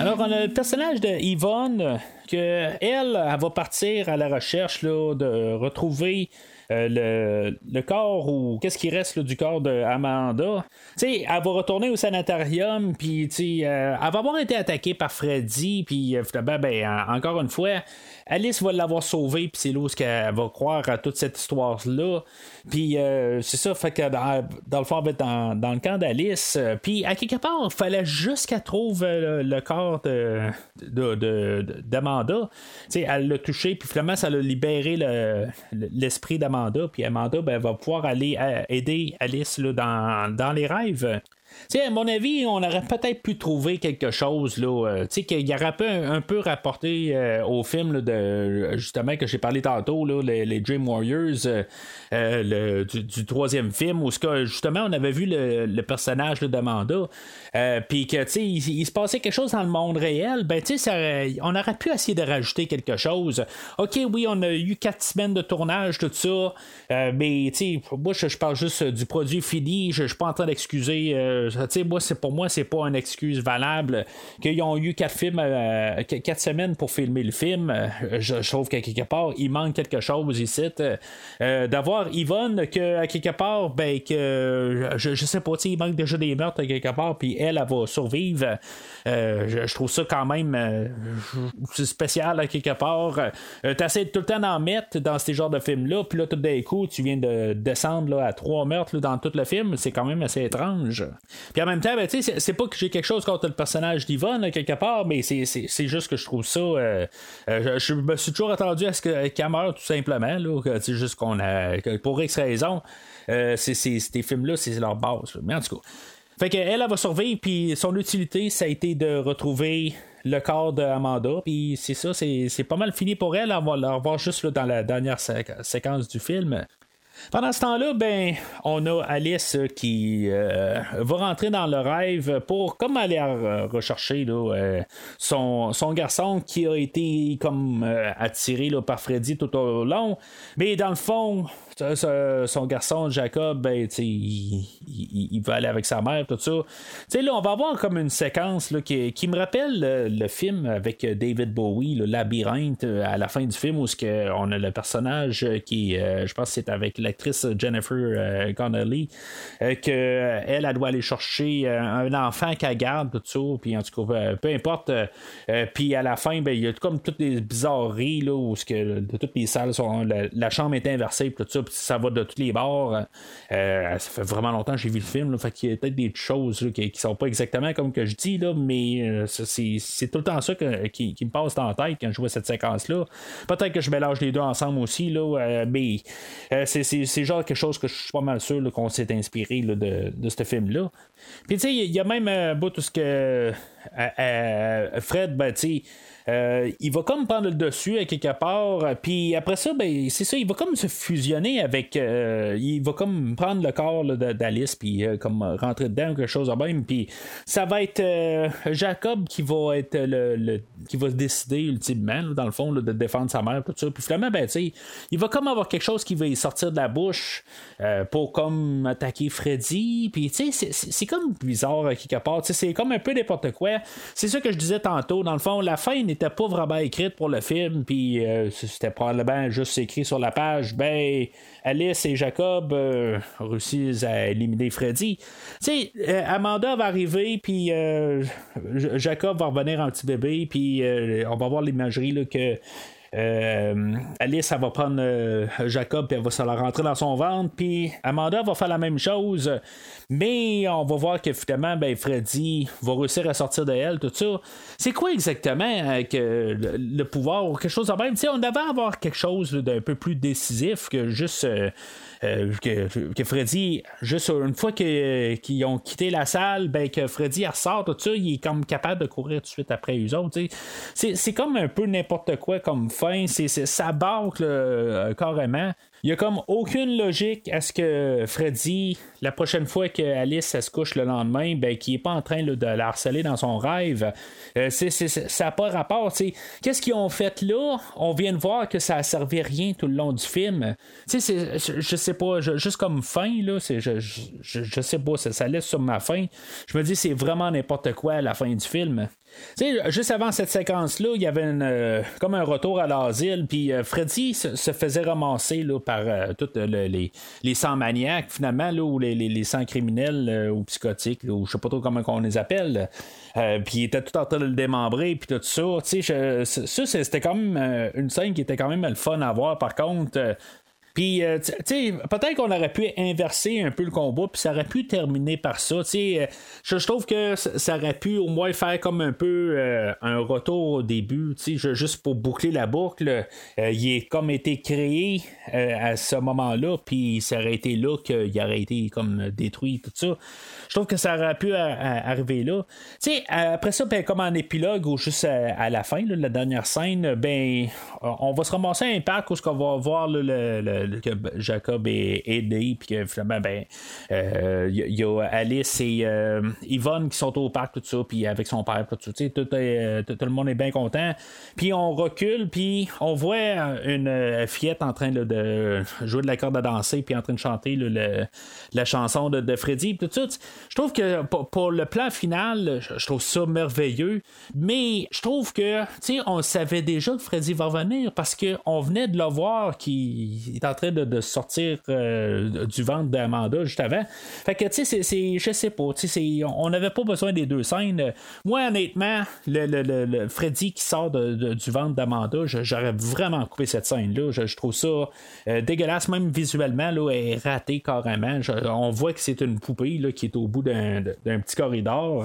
Alors, on a le personnage de Yvonne, que elle, elle va partir à la recherche là, de retrouver euh, le, corps ou qu'est-ce qui reste du corps de Amanda. Tu sais, elle va retourner au sanatorium, puis euh, elle va avoir été attaquée par Freddy, puis euh, ben, en- encore une fois, Alice va l'avoir sauvée, puis c'est là où qu'elle va croire à toute cette histoire-là. Puis euh, c'est ça, fait que dans, dans le fond, elle va être dans, le camp d'Alice. euh, Puis à quelque part, il fallait juste qu'elle trouve euh, le, corps de, de- de- d'Amanda. Elle l'a touché, puis finalement, ça a libéré le- le- l'esprit d'Amanda. Puis Amanda ben, va pouvoir aller euh, aider Alice là, dans, dans les rêves. À mon avis, on aurait peut-être pu trouver quelque chose là, euh, qu'il y aurait peu, un peu rapporté euh, au film de justement que j'ai parlé tantôt, là, les, les Dream Warriors, euh, euh, du, troisième film, où justement on avait vu le, personnage là, d'Amanda, euh, puis que il, se passait quelque chose dans le monde réel, ben on aurait pu essayer de rajouter quelque chose. Ok, oui, on a eu quatre semaines de tournage, tout ça, mais moi je, parle juste du produit fini, je, je suis pas en train d'excuser. Sais, moi, c'est pour moi, c'est pas une excuse valable qu'ils ont eu quatre films, euh, qu- quatre semaines pour filmer le film. Euh, Je, trouve qu'à quelque part, il manque quelque chose ici. Euh, D'avoir Yvonne que à quelque part, ben que je, je sais pas, il manque déjà des meurtres à quelque part, puis elle, elle va survivre. Je, trouve ça quand même spécial à quelque part. T'essaies tout le temps d'en mettre dans ces genres de films-là, puis là, tout d'un coup, tu viens de descendre là, à trois meurtres dans tout le film. C'est quand même assez étrange. Puis en même temps, ben, c'est- pas que j'ai quelque chose contre le personnage d'Yvonne, quelque part, mais c'est- juste que je trouve ça. euh, euh, je, me suis toujours attendu à ce que- qu'elle meure, tout simplement. Là, que, juste qu'on a. pour X raison, euh, ces films-là, c'est leur base. Mais en tout cas. Fait qu'elle, elle va survivre, puis son utilité, ça a été de retrouver le corps d'Amanda, puis c'est ça, c'est, c'est pas mal fini pour elle. On va la revoir juste là, dans la dernière sé- séquence du film. Pendant ce temps-là, ben, on a Alice qui euh, va rentrer dans le rêve pour comme aller rechercher euh, son, garçon qui a été comme euh, attiré là, par Freddy tout au long. Mais dans le fond, son garçon Jacob, ben, il, il, va aller avec sa mère, tout ça. Tu sais, là, on va avoir comme une séquence qui, me rappelle le, film avec David Bowie, le labyrinthe, à la fin du film où que on a le personnage qui, euh, je pense c'est avec l'actrice Jennifer euh, Connelly, euh, que euh, elle, doit aller chercher euh, un enfant qu'elle garde, tout ça, puis en tout cas, peu importe. puis à la fin, ben, il y a comme toutes les bizarreries, là, où que, toutes les salles sont, la, la chambre est inversée, tout ça, ça va de tous les bords. Euh, ça fait vraiment longtemps que j'ai vu le film, là, fait qu'il y a peut-être des choses qui, qui sont pas exactement comme que je dis, là, mais euh, c'est, tout le temps ça qui, me passe dans la tête quand je vois cette séquence-là. Peut-être que je mélange les deux ensemble aussi, là, euh, mais c'est, genre quelque chose que je suis pas mal sûr qu'on s'est inspiré de, ce film-là. Puis tu sais, il y a même euh, bout tout ce que Fred, ben tu sais, euh, il va comme prendre le dessus à quelque part, puis après ça, ben, c'est ça, il va comme se fusionner avec. euh, il va comme prendre le corps d'Alice, puis euh, comme rentrer dedans ou quelque chose de même, puis ça va être euh, Jacob qui va être le, qui va décider ultimement, dans le fond, de défendre sa mère, tout ça. Puis finalement, ben, il va comme avoir quelque chose qui va sortir de la bouche euh, pour comme attaquer Freddy, puis tu sais, c'est- comme bizarre à quelque part, c'est comme un peu n'importe quoi. C'est ça que je disais tantôt, dans le fond, la fin n'était pas vraiment écrite pour le film, puis euh, c'était probablement juste écrit sur la page, ben, Alice et Jacob euh, réussissent à éliminer Freddy. Tu sais, euh, Amanda va arriver, puis euh, Jacob va revenir en petit bébé, puis on va voir l'imagerie que. Euh, Alice, elle va prendre euh, Jacob puis elle va se la rentrer dans son ventre. Puis Amanda va faire la même chose. Mais on va voir que finalement, ben, Freddy va réussir à sortir de elle, tout ça. C'est quoi exactement euh, que le, pouvoir ou quelque chose de même? Tu sais, on devait avoir quelque chose d'un peu plus décisif que juste. Euh, que, que Freddy, juste une fois qu'ils ont quitté la salle, ben que Freddy ressort, tout ça, il est comme capable de courir tout de suite après eux autres. C'est, comme un peu n'importe quoi comme fin. C'est, ça bâcle euh, carrément. Il n'y a comme aucune logique à ce que Freddy, la prochaine fois que Alice se couche le lendemain, ben, qu'il n'est pas en train de la harceler dans son rêve. Euh, c'est, c'est- ça n'a pas rapport. Qu'est-ce qu'ils ont fait là? On vient de voir que ça a servi à rien tout le long du film. C'est- je, sais pas, je- juste comme fin, là, c'est, je, je- je sais pas, ça, ça laisse sur ma fin. Je me dis, c'est vraiment n'importe quoi à la fin du film. Juste avant cette séquence-là, il y avait euh, comme un retour à l'asile, puis euh, Freddy se, faisait ramasser là, par euh, tous les, les 100 maniaques, finalement, ou les, 100 criminels ou psychotiques, ou je sais pas trop comment on les appelle. Puis il était tout en train de le démembrer, puis tout ça. Ça, c'était quand même une scène qui était quand même le fun à voir, par contre. Puis, euh, tu sais, peut-être qu'on aurait pu inverser un peu le combat, puis ça aurait pu terminer par ça. Tu sais, euh, je, trouve que ça, aurait pu au moins faire comme un peu euh, un retour au début, tu sais, juste pour boucler la boucle. euh, il est comme été créé à ce moment-là, puis ça aurait été là qu'il aurait été comme détruit, tout ça. Je trouve que ça aurait pu arriver là. Tu sais, après ça, ben, comme en épilogue ou juste à, la fin, là, la dernière scène, ben, on va se ramasser à un parc où qu'on va voir là, le, le- que Jacob est aidé, puis que finalement, ben, euh, il il y a Alice et euh, Yvonne qui sont au parc, tout ça, puis avec son père, tout ça. Tout, est- tout, tout le monde est bien content. Puis on recule, puis on voit une euh, fillette en train de jouer de la corde à danser, puis en train de chanter le- la chanson de, Freddy, tout ça. Je trouve que pour, le plan final, je, je trouve ça merveilleux, mais je trouve que, tu sais, on savait déjà que Freddy va revenir parce qu'on venait de le voir qui est en de, sortir euh, du ventre d'Amanda juste avant. Fait que, tu sais, c'est- je sais pas, on n'avait pas besoin des deux scènes. Moi, honnêtement, le, le- le- le Freddy qui sort du ventre d'Amanda, j'aurais vraiment coupé cette scène-là. Je, trouve ça euh, dégueulasse, même visuellement, là, elle est ratée carrément. On voit que c'est une poupée qui est au bout d'un petit corridor.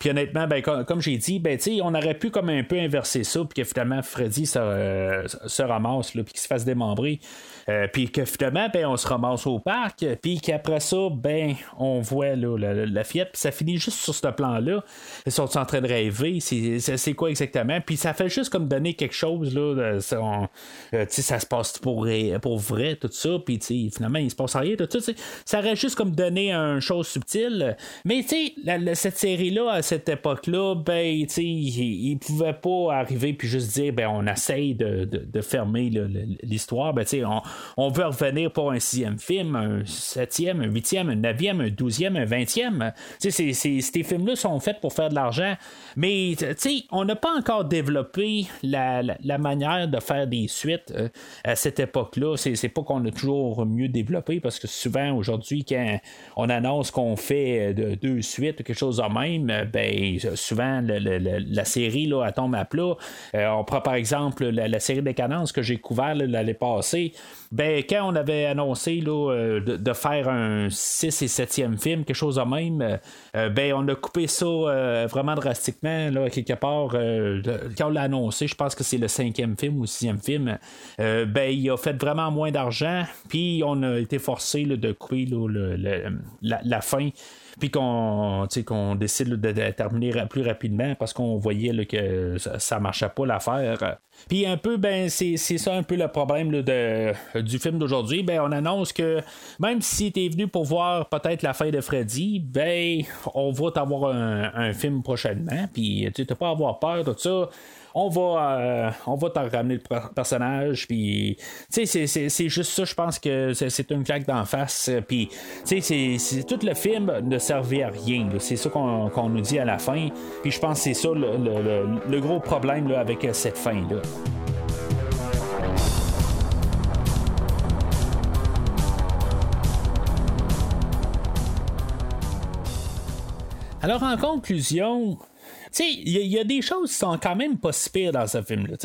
Puis honnêtement, ben, comme, j'ai dit, ben, on aurait pu comme un peu inverser ça, puis que finalement Freddy se, euh, se ramasse, là, puis qu'il se fasse démembrer. Euh, puis que finalement, ben, on se ramasse au parc, puis qu'après ça, ben, on voit là, la, la- puis ça finit juste sur ce plan-là. Ils sont en train de rêver, c'est, quoi exactement? Puis ça fait juste comme donner quelque chose, là, ça, on- euh, ça se passe pour, pour vrai, tout ça, puis finalement, il se passe rien, tout ça, ça aurait juste comme donné une chose subtile. Mais cette série-là, cette époque-là, ben, tu sais, il, il pouvait pas arriver puis juste dire, ben, on essaye de, de- fermer l'histoire. Ben, on, on veut revenir pour un sixième film, un septième, un huitième, un neuvième, un douzième, un vingtième. Ces films-là sont faits pour faire de l'argent. Mais, on n'a pas encore développé la, la- manière de faire des suites euh, à cette époque-là. C'est pas qu'on a toujours mieux développé parce que souvent, aujourd'hui, quand on annonce qu'on fait euh, de, deux suites ou quelque chose de même, euh, ben, souvent, la série, là, tombe à plat. Euh, on prend par exemple la, la série des cadences que j'ai couvert l'année passée. Ben, quand on avait annoncé là, euh, de, de faire un 6 et 7e film, quelque chose de même, euh, euh, ben, on a coupé ça vraiment drastiquement, là, quelque part. quand on l'a annoncé, je pense que c'est le cinquième film ou sixième film, ben, il a fait vraiment moins d'argent, puis on a été forcé là, de couper là, la, la fin. puis qu'on, décide de, terminer plus rapidement parce qu'on voyait là, que ça, ça marchait pas l'affaire. Puis un peu, ben, c'est, ça un peu le problème de, du film d'aujourd'hui. Ben, on annonce que même si tu es venu pour voir peut-être la fin de Freddy, ben, on va t'avoir un, film prochainement. Puis tu n'as pas à avoir peur de ça. On va euh, va t'en ramener le personnage. Puis c'est juste ça je pense que c'est une claque d'en face. Puis tu tout le film ne servait à rien c'est ça qu'on nous dit à la fin. Puis je pense que c'est ça le, gros problème avec cette fin là Alors, en conclusion, il y, a des choses qui sont quand même pas si dans ce film-là.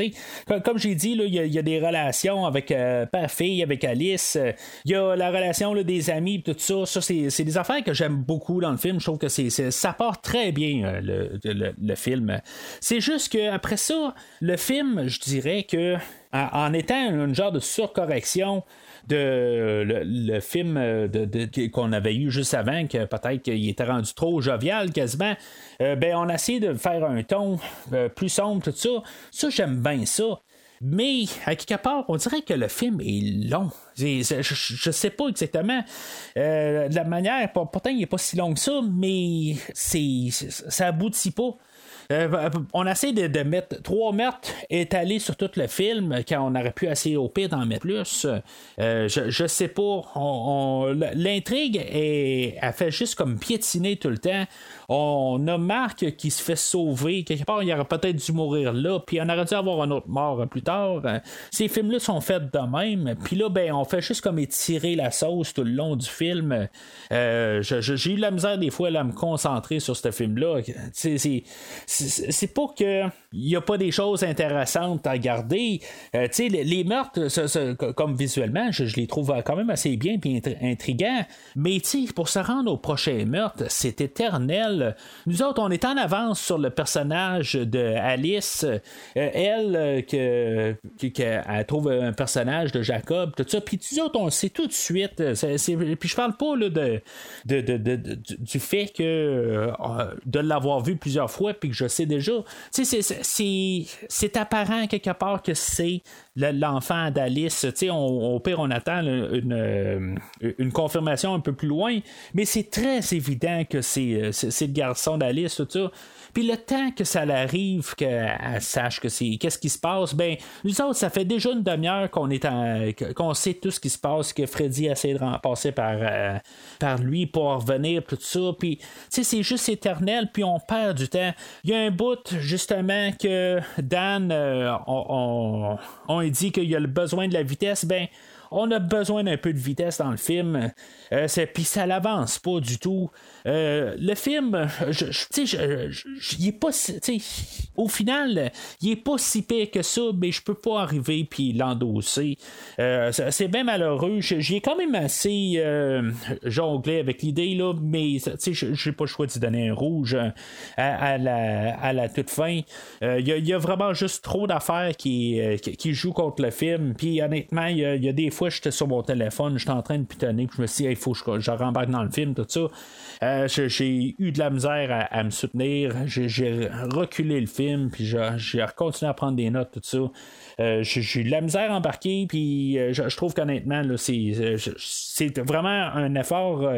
Comme, j'ai dit, il y, a des relations avec euh, père-fille, avec Alice. Il y a la relation des amis, tout ça. ça c'est des affaires que j'aime beaucoup dans le film. Je trouve que ça part très bien, euh, le, le, film. C'est juste qu'après ça, le film, je dirais que en étant un genre de surcorrection, de le, film euh, de, qu'on avait eu juste avant, que peut-être qu'il était rendu trop jovial quasiment, euh, ben on a essayé de faire un ton euh, plus sombre, tout ça. Ça, j'aime bien ça. Mais, à quelque part, on dirait que le film est long. Je, je, sais pas exactement de la manière. Pourtant, il n'est pas si long que ça, mais c'est, ça aboutit pas. Euh, on essaie de, de, mettre trois meurtres étalés sur tout le film quand on aurait pu essayer au pire d'en mettre plus. Euh, je, je sais pas. L'intrigue a fait juste comme piétiner tout le temps. On a Marc qui se fait sauver. Quelque part, il aurait peut-être dû mourir là, puis on aurait dû avoir un autre mort plus tard. Ces films-là sont faits de même. Puis là, ben, on fait juste comme étirer la sauce tout le long du film. Euh, j'ai eu la misère des fois à me concentrer sur ce film-là. Pas que il n'y a pas des choses intéressantes à regarder. Euh, les, les, meurtres, comme visuellement, je, les trouve quand même assez bien et intrigants. Mais pour se rendre au prochain meurtre, c'est éternel. Nous autres, on est en avance sur le personnage de Alice. Euh, elle, euh, que, elle trouve un personnage de Jacob, tout ça. Puis nous autres, on sait tout de suite. puis je parle pas là, de, de, du fait que de l'avoir vu plusieurs fois puis que je sais déjà. C'est apparent quelque part que c'est l'enfant d'Alice. au pire, on attend une, euh, une, confirmation un peu plus loin, mais c'est très évident que c'est le garçon d'Alice. Puis le temps que ça arrive, qu'elle sache que c'est qu'est-ce qui se passe, ben nous autres, ça fait déjà une demi-heure qu'on est qu'on sait tout ce qui se passe, que Freddy essaie de remplacer par, euh, par lui pour revenir, tout ça. Puis c'est juste éternel, puis on perd du temps. Il y a un bout justement que Dan euh, on, on, dit qu'il y a le besoin de la vitesse, ben on a besoin d'un peu de vitesse dans le film. Euh, puis ça l'avance pas du tout. Euh, le film, je, je, pas, au final, il est pas si pire que ça, mais je peux pas arriver puis l'endosser. Euh, c'est bien malheureux. J'ai quand même assez jonglé avec l'idée là, mais j'ai pas le choix de donner un rouge à, la, à la toute fin. Il y, a vraiment juste trop d'affaires qui, qui, jouent contre le film. Puis honnêtement, il y, a des fois j'étais sur mon téléphone, j'étais en train de pitonner, puis je me suis dit, il faut que je, rembarque dans le film, tout ça. Euh, j'ai eu de la misère à, me soutenir. J'ai reculé le film, puis j'ai continué à prendre des notes, tout ça. Euh, j'ai eu de la misère à embarquer, puis euh, je, trouve qu'honnêtement, c'est vraiment un effort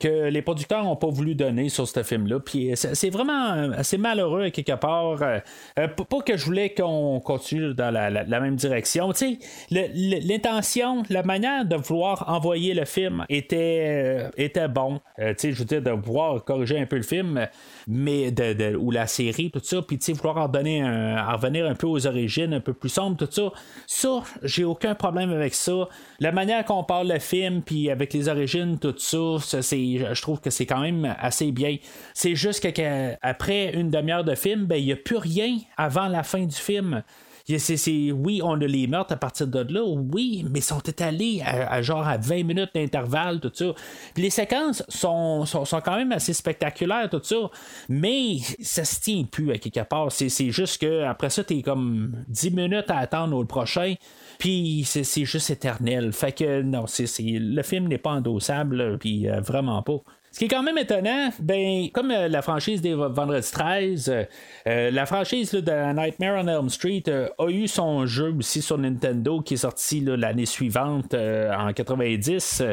que les producteurs n'ont pas voulu donner sur ce film-là. Puis c'est vraiment assez malheureux quelque part. Euh, euh, pas que je voulais qu'on continue dans la, même direction. Tu sais, l'intention, la manière de vouloir envoyer le film était, euh, était bon. tu sais, je veux dire, de vouloir corriger un peu le film, mais de, ou la série, tout ça, puis tu sais, vouloir en donner revenir un peu aux origines, un peu plus sombre, tout ça. Ça, j'ai aucun problème avec ça. La manière qu'on parle le film, puis avec les origines, tout ça, c'est je trouve que c'est quand même assez bien. C'est juste qu'après une demi-heure de film, ben, il n'y a plus rien avant la fin du film. oui, on a les meurtres à partir de là, oui, mais sont étalés à, genre à 20 minutes d'intervalle, tout ça. Les séquences sont, sont, quand même assez spectaculaires, tout ça, mais ça se tient plus à quelque part. C'est, juste que après ça, t'es comme 10 minutes à attendre au prochain. Puis c'est juste éternel. Fait que non, c'est le film n'est pas endossable, puis euh, vraiment pas. Ce qui est quand même étonnant, ben, comme euh, la franchise des Vendredi 13, euh, euh, la franchise de Nightmare on Elm Street a eu son jeu aussi sur Nintendo qui est sorti l'année suivante en 90.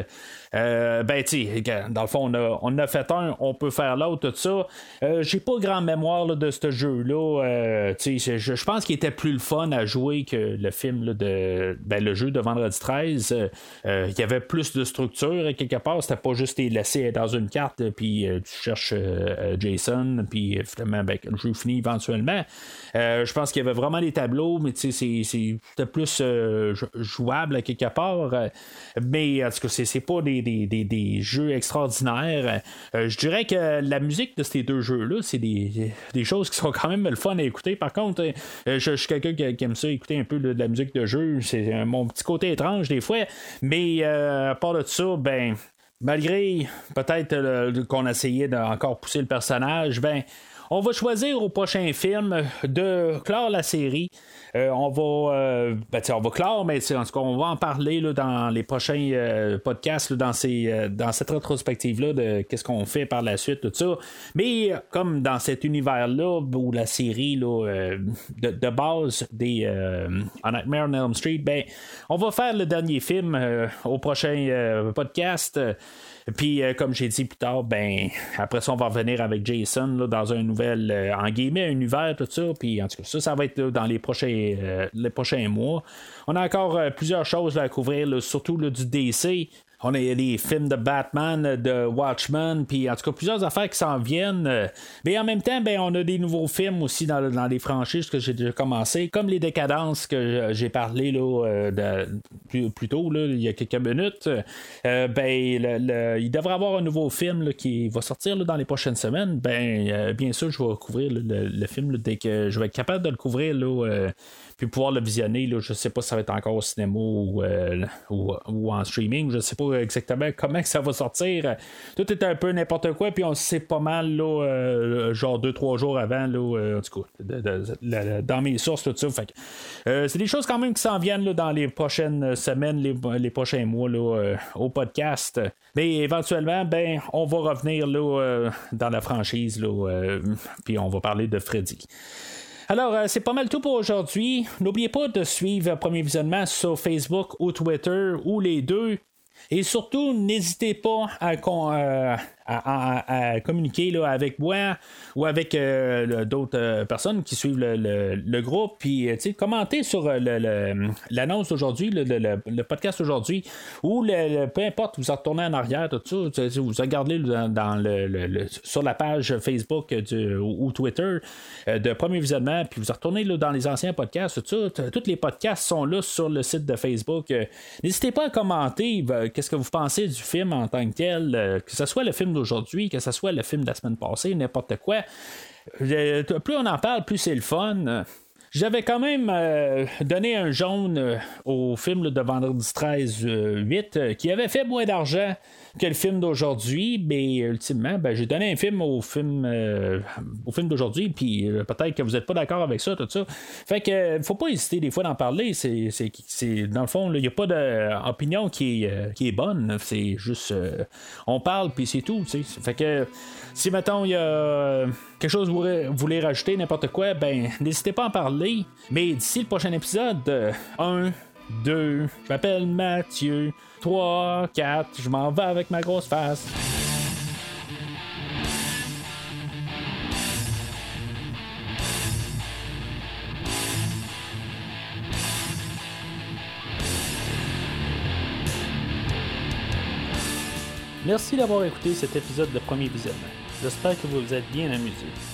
Euh, ben, dans le fond, on a, on a fait un, on peut faire l'autre, tout ça. J'ai pas grand mémoire de ce jeu-là. Je, je pense qu'il était plus le fun à jouer que le film de. Ben, le jeu de Vendredi 13. Euh, euh, il y avait plus de structure quelque part. C'était pas juste t'es laissé dans une carte, euh, puis euh, tu cherches euh, Jason, puis finalement, ben, le jeu finit éventuellement. Je pense qu'il y avait vraiment des tableaux, mais tu sais, c'était plus jou- jouable à quelque part. Mais en tout cas, c'est pas des, des, des, des jeux extraordinaires. Je dirais que la musique de ces deux jeux-là, c'est des, choses qui sont quand même le fun à écouter. Par contre, je, suis quelqu'un qui, aime ça écouter un peu de, de la musique de jeu. C'est mon petit côté étrange des fois. Mais à part de ça, ben. Malgré peut-être qu'on essayait d'encore pousser le personnage, ben on va choisir au prochain film de clore la série. Euh, on va euh, ben, on va clore, mais en tout cas, on va en parler là, dans les prochains euh, podcasts, là, dans, ces, dans cette rétrospective-là de qu'est-ce qu'on fait par la suite, tout ça. Mais comme dans cet univers-là, où la série là, de, base des A Nightmare on Elm Street, ben, on va faire le dernier film au prochain podcast. Puis, euh, comme j'ai dit plus tard, ben, après ça, on va revenir avec Jason là, dans un nouvel, euh, en guillemets, univers, tout ça. Puis, en tout cas, ça, ça va être dans les prochains, euh, les prochains mois. On a encore plusieurs choses à couvrir, surtout du DC. On a des films de Batman, de Watchmen, puis en tout cas plusieurs affaires qui s'en viennent. Euh, Mais en même temps, ben, on a des nouveaux films aussi dans, dans les franchises que j'ai déjà commencé, comme Les Décadences que j'ai parlé là, euh, plus, tôt, là, il y a quelques minutes. Euh, ben, il devrait y avoir un nouveau film qui va sortir dans les prochaines semaines. Ben, euh, bien sûr, je vais couvrir le, film dès que je vais être capable de le couvrir. Là, euh, puis pouvoir le visionner. Là, je sais pas si ça va être encore au cinéma ou, euh, ou, en streaming. Je sais pas exactement comment que ça va sortir. Tout est un peu n'importe quoi, puis on sait pas mal, là, euh, genre deux, trois jours avant, là, euh, en tout cas, dans mes sources, tout ça. Fait c'est des choses quand même qui s'en viennent dans les prochaines semaines, les, les prochains mois au podcast. Mais éventuellement, ben, on va revenir dans la franchise, puis on va parler de Freddy. Alors, euh, c'est pas mal tout pour aujourd'hui. N'oubliez pas de suivre Premier Visionnement sur Facebook ou Twitter ou les deux. Et surtout, n'hésitez pas à, euh, à- communiquer là, avec moi ou avec euh, d'autres euh, personnes qui suivent le, le- groupe. Puis, euh, commentez sur l'annonce d'aujourd'hui, le, le- podcast aujourd'hui, ou peu importe, vous en retournez en arrière, tout ça. Vous regardez dans, le, sur la page Facebook ou, Twitter de Premier Visionnement, puis vous retournez là, dans les anciens podcasts, tout ça. Tous les podcasts sont là sur le site de Facebook. N'hésitez pas à commenter qu'est-ce que vous pensez du film en tant que tel, que ce soit le film d'aujourd'hui, que ce soit le film de la semaine passée, n'importe quoi. Euh, plus on en parle, plus c'est le fun. J'avais quand même euh, donné un jaune euh, au film de Vendredi 13 euh, 8 euh, qui avait fait moins d'argent que le film d'aujourd'hui, mais ultimement, ben, j'ai donné un film au film au film d'aujourd'hui, puis peut-être que vous n'êtes pas d'accord avec ça, tout ça. Fait que faut pas hésiter des fois d'en parler. C'est, dans le fond, il n'y a pas d'opinion qui est, qui est bonne. C'est juste on parle puis c'est tout. Fait que si maintenant il y a quelque chose que vous voulez rajouter, n'importe quoi, ben n'hésitez pas à en parler. Mais d'ici le prochain épisode, euh, un, deux, je m'appelle Mathieu, trois, quatre, je m'en vais avec ma grosse face. Merci d'avoir écouté cet épisode de Premier Visionnement. J'espère que vous vous êtes bien amusés.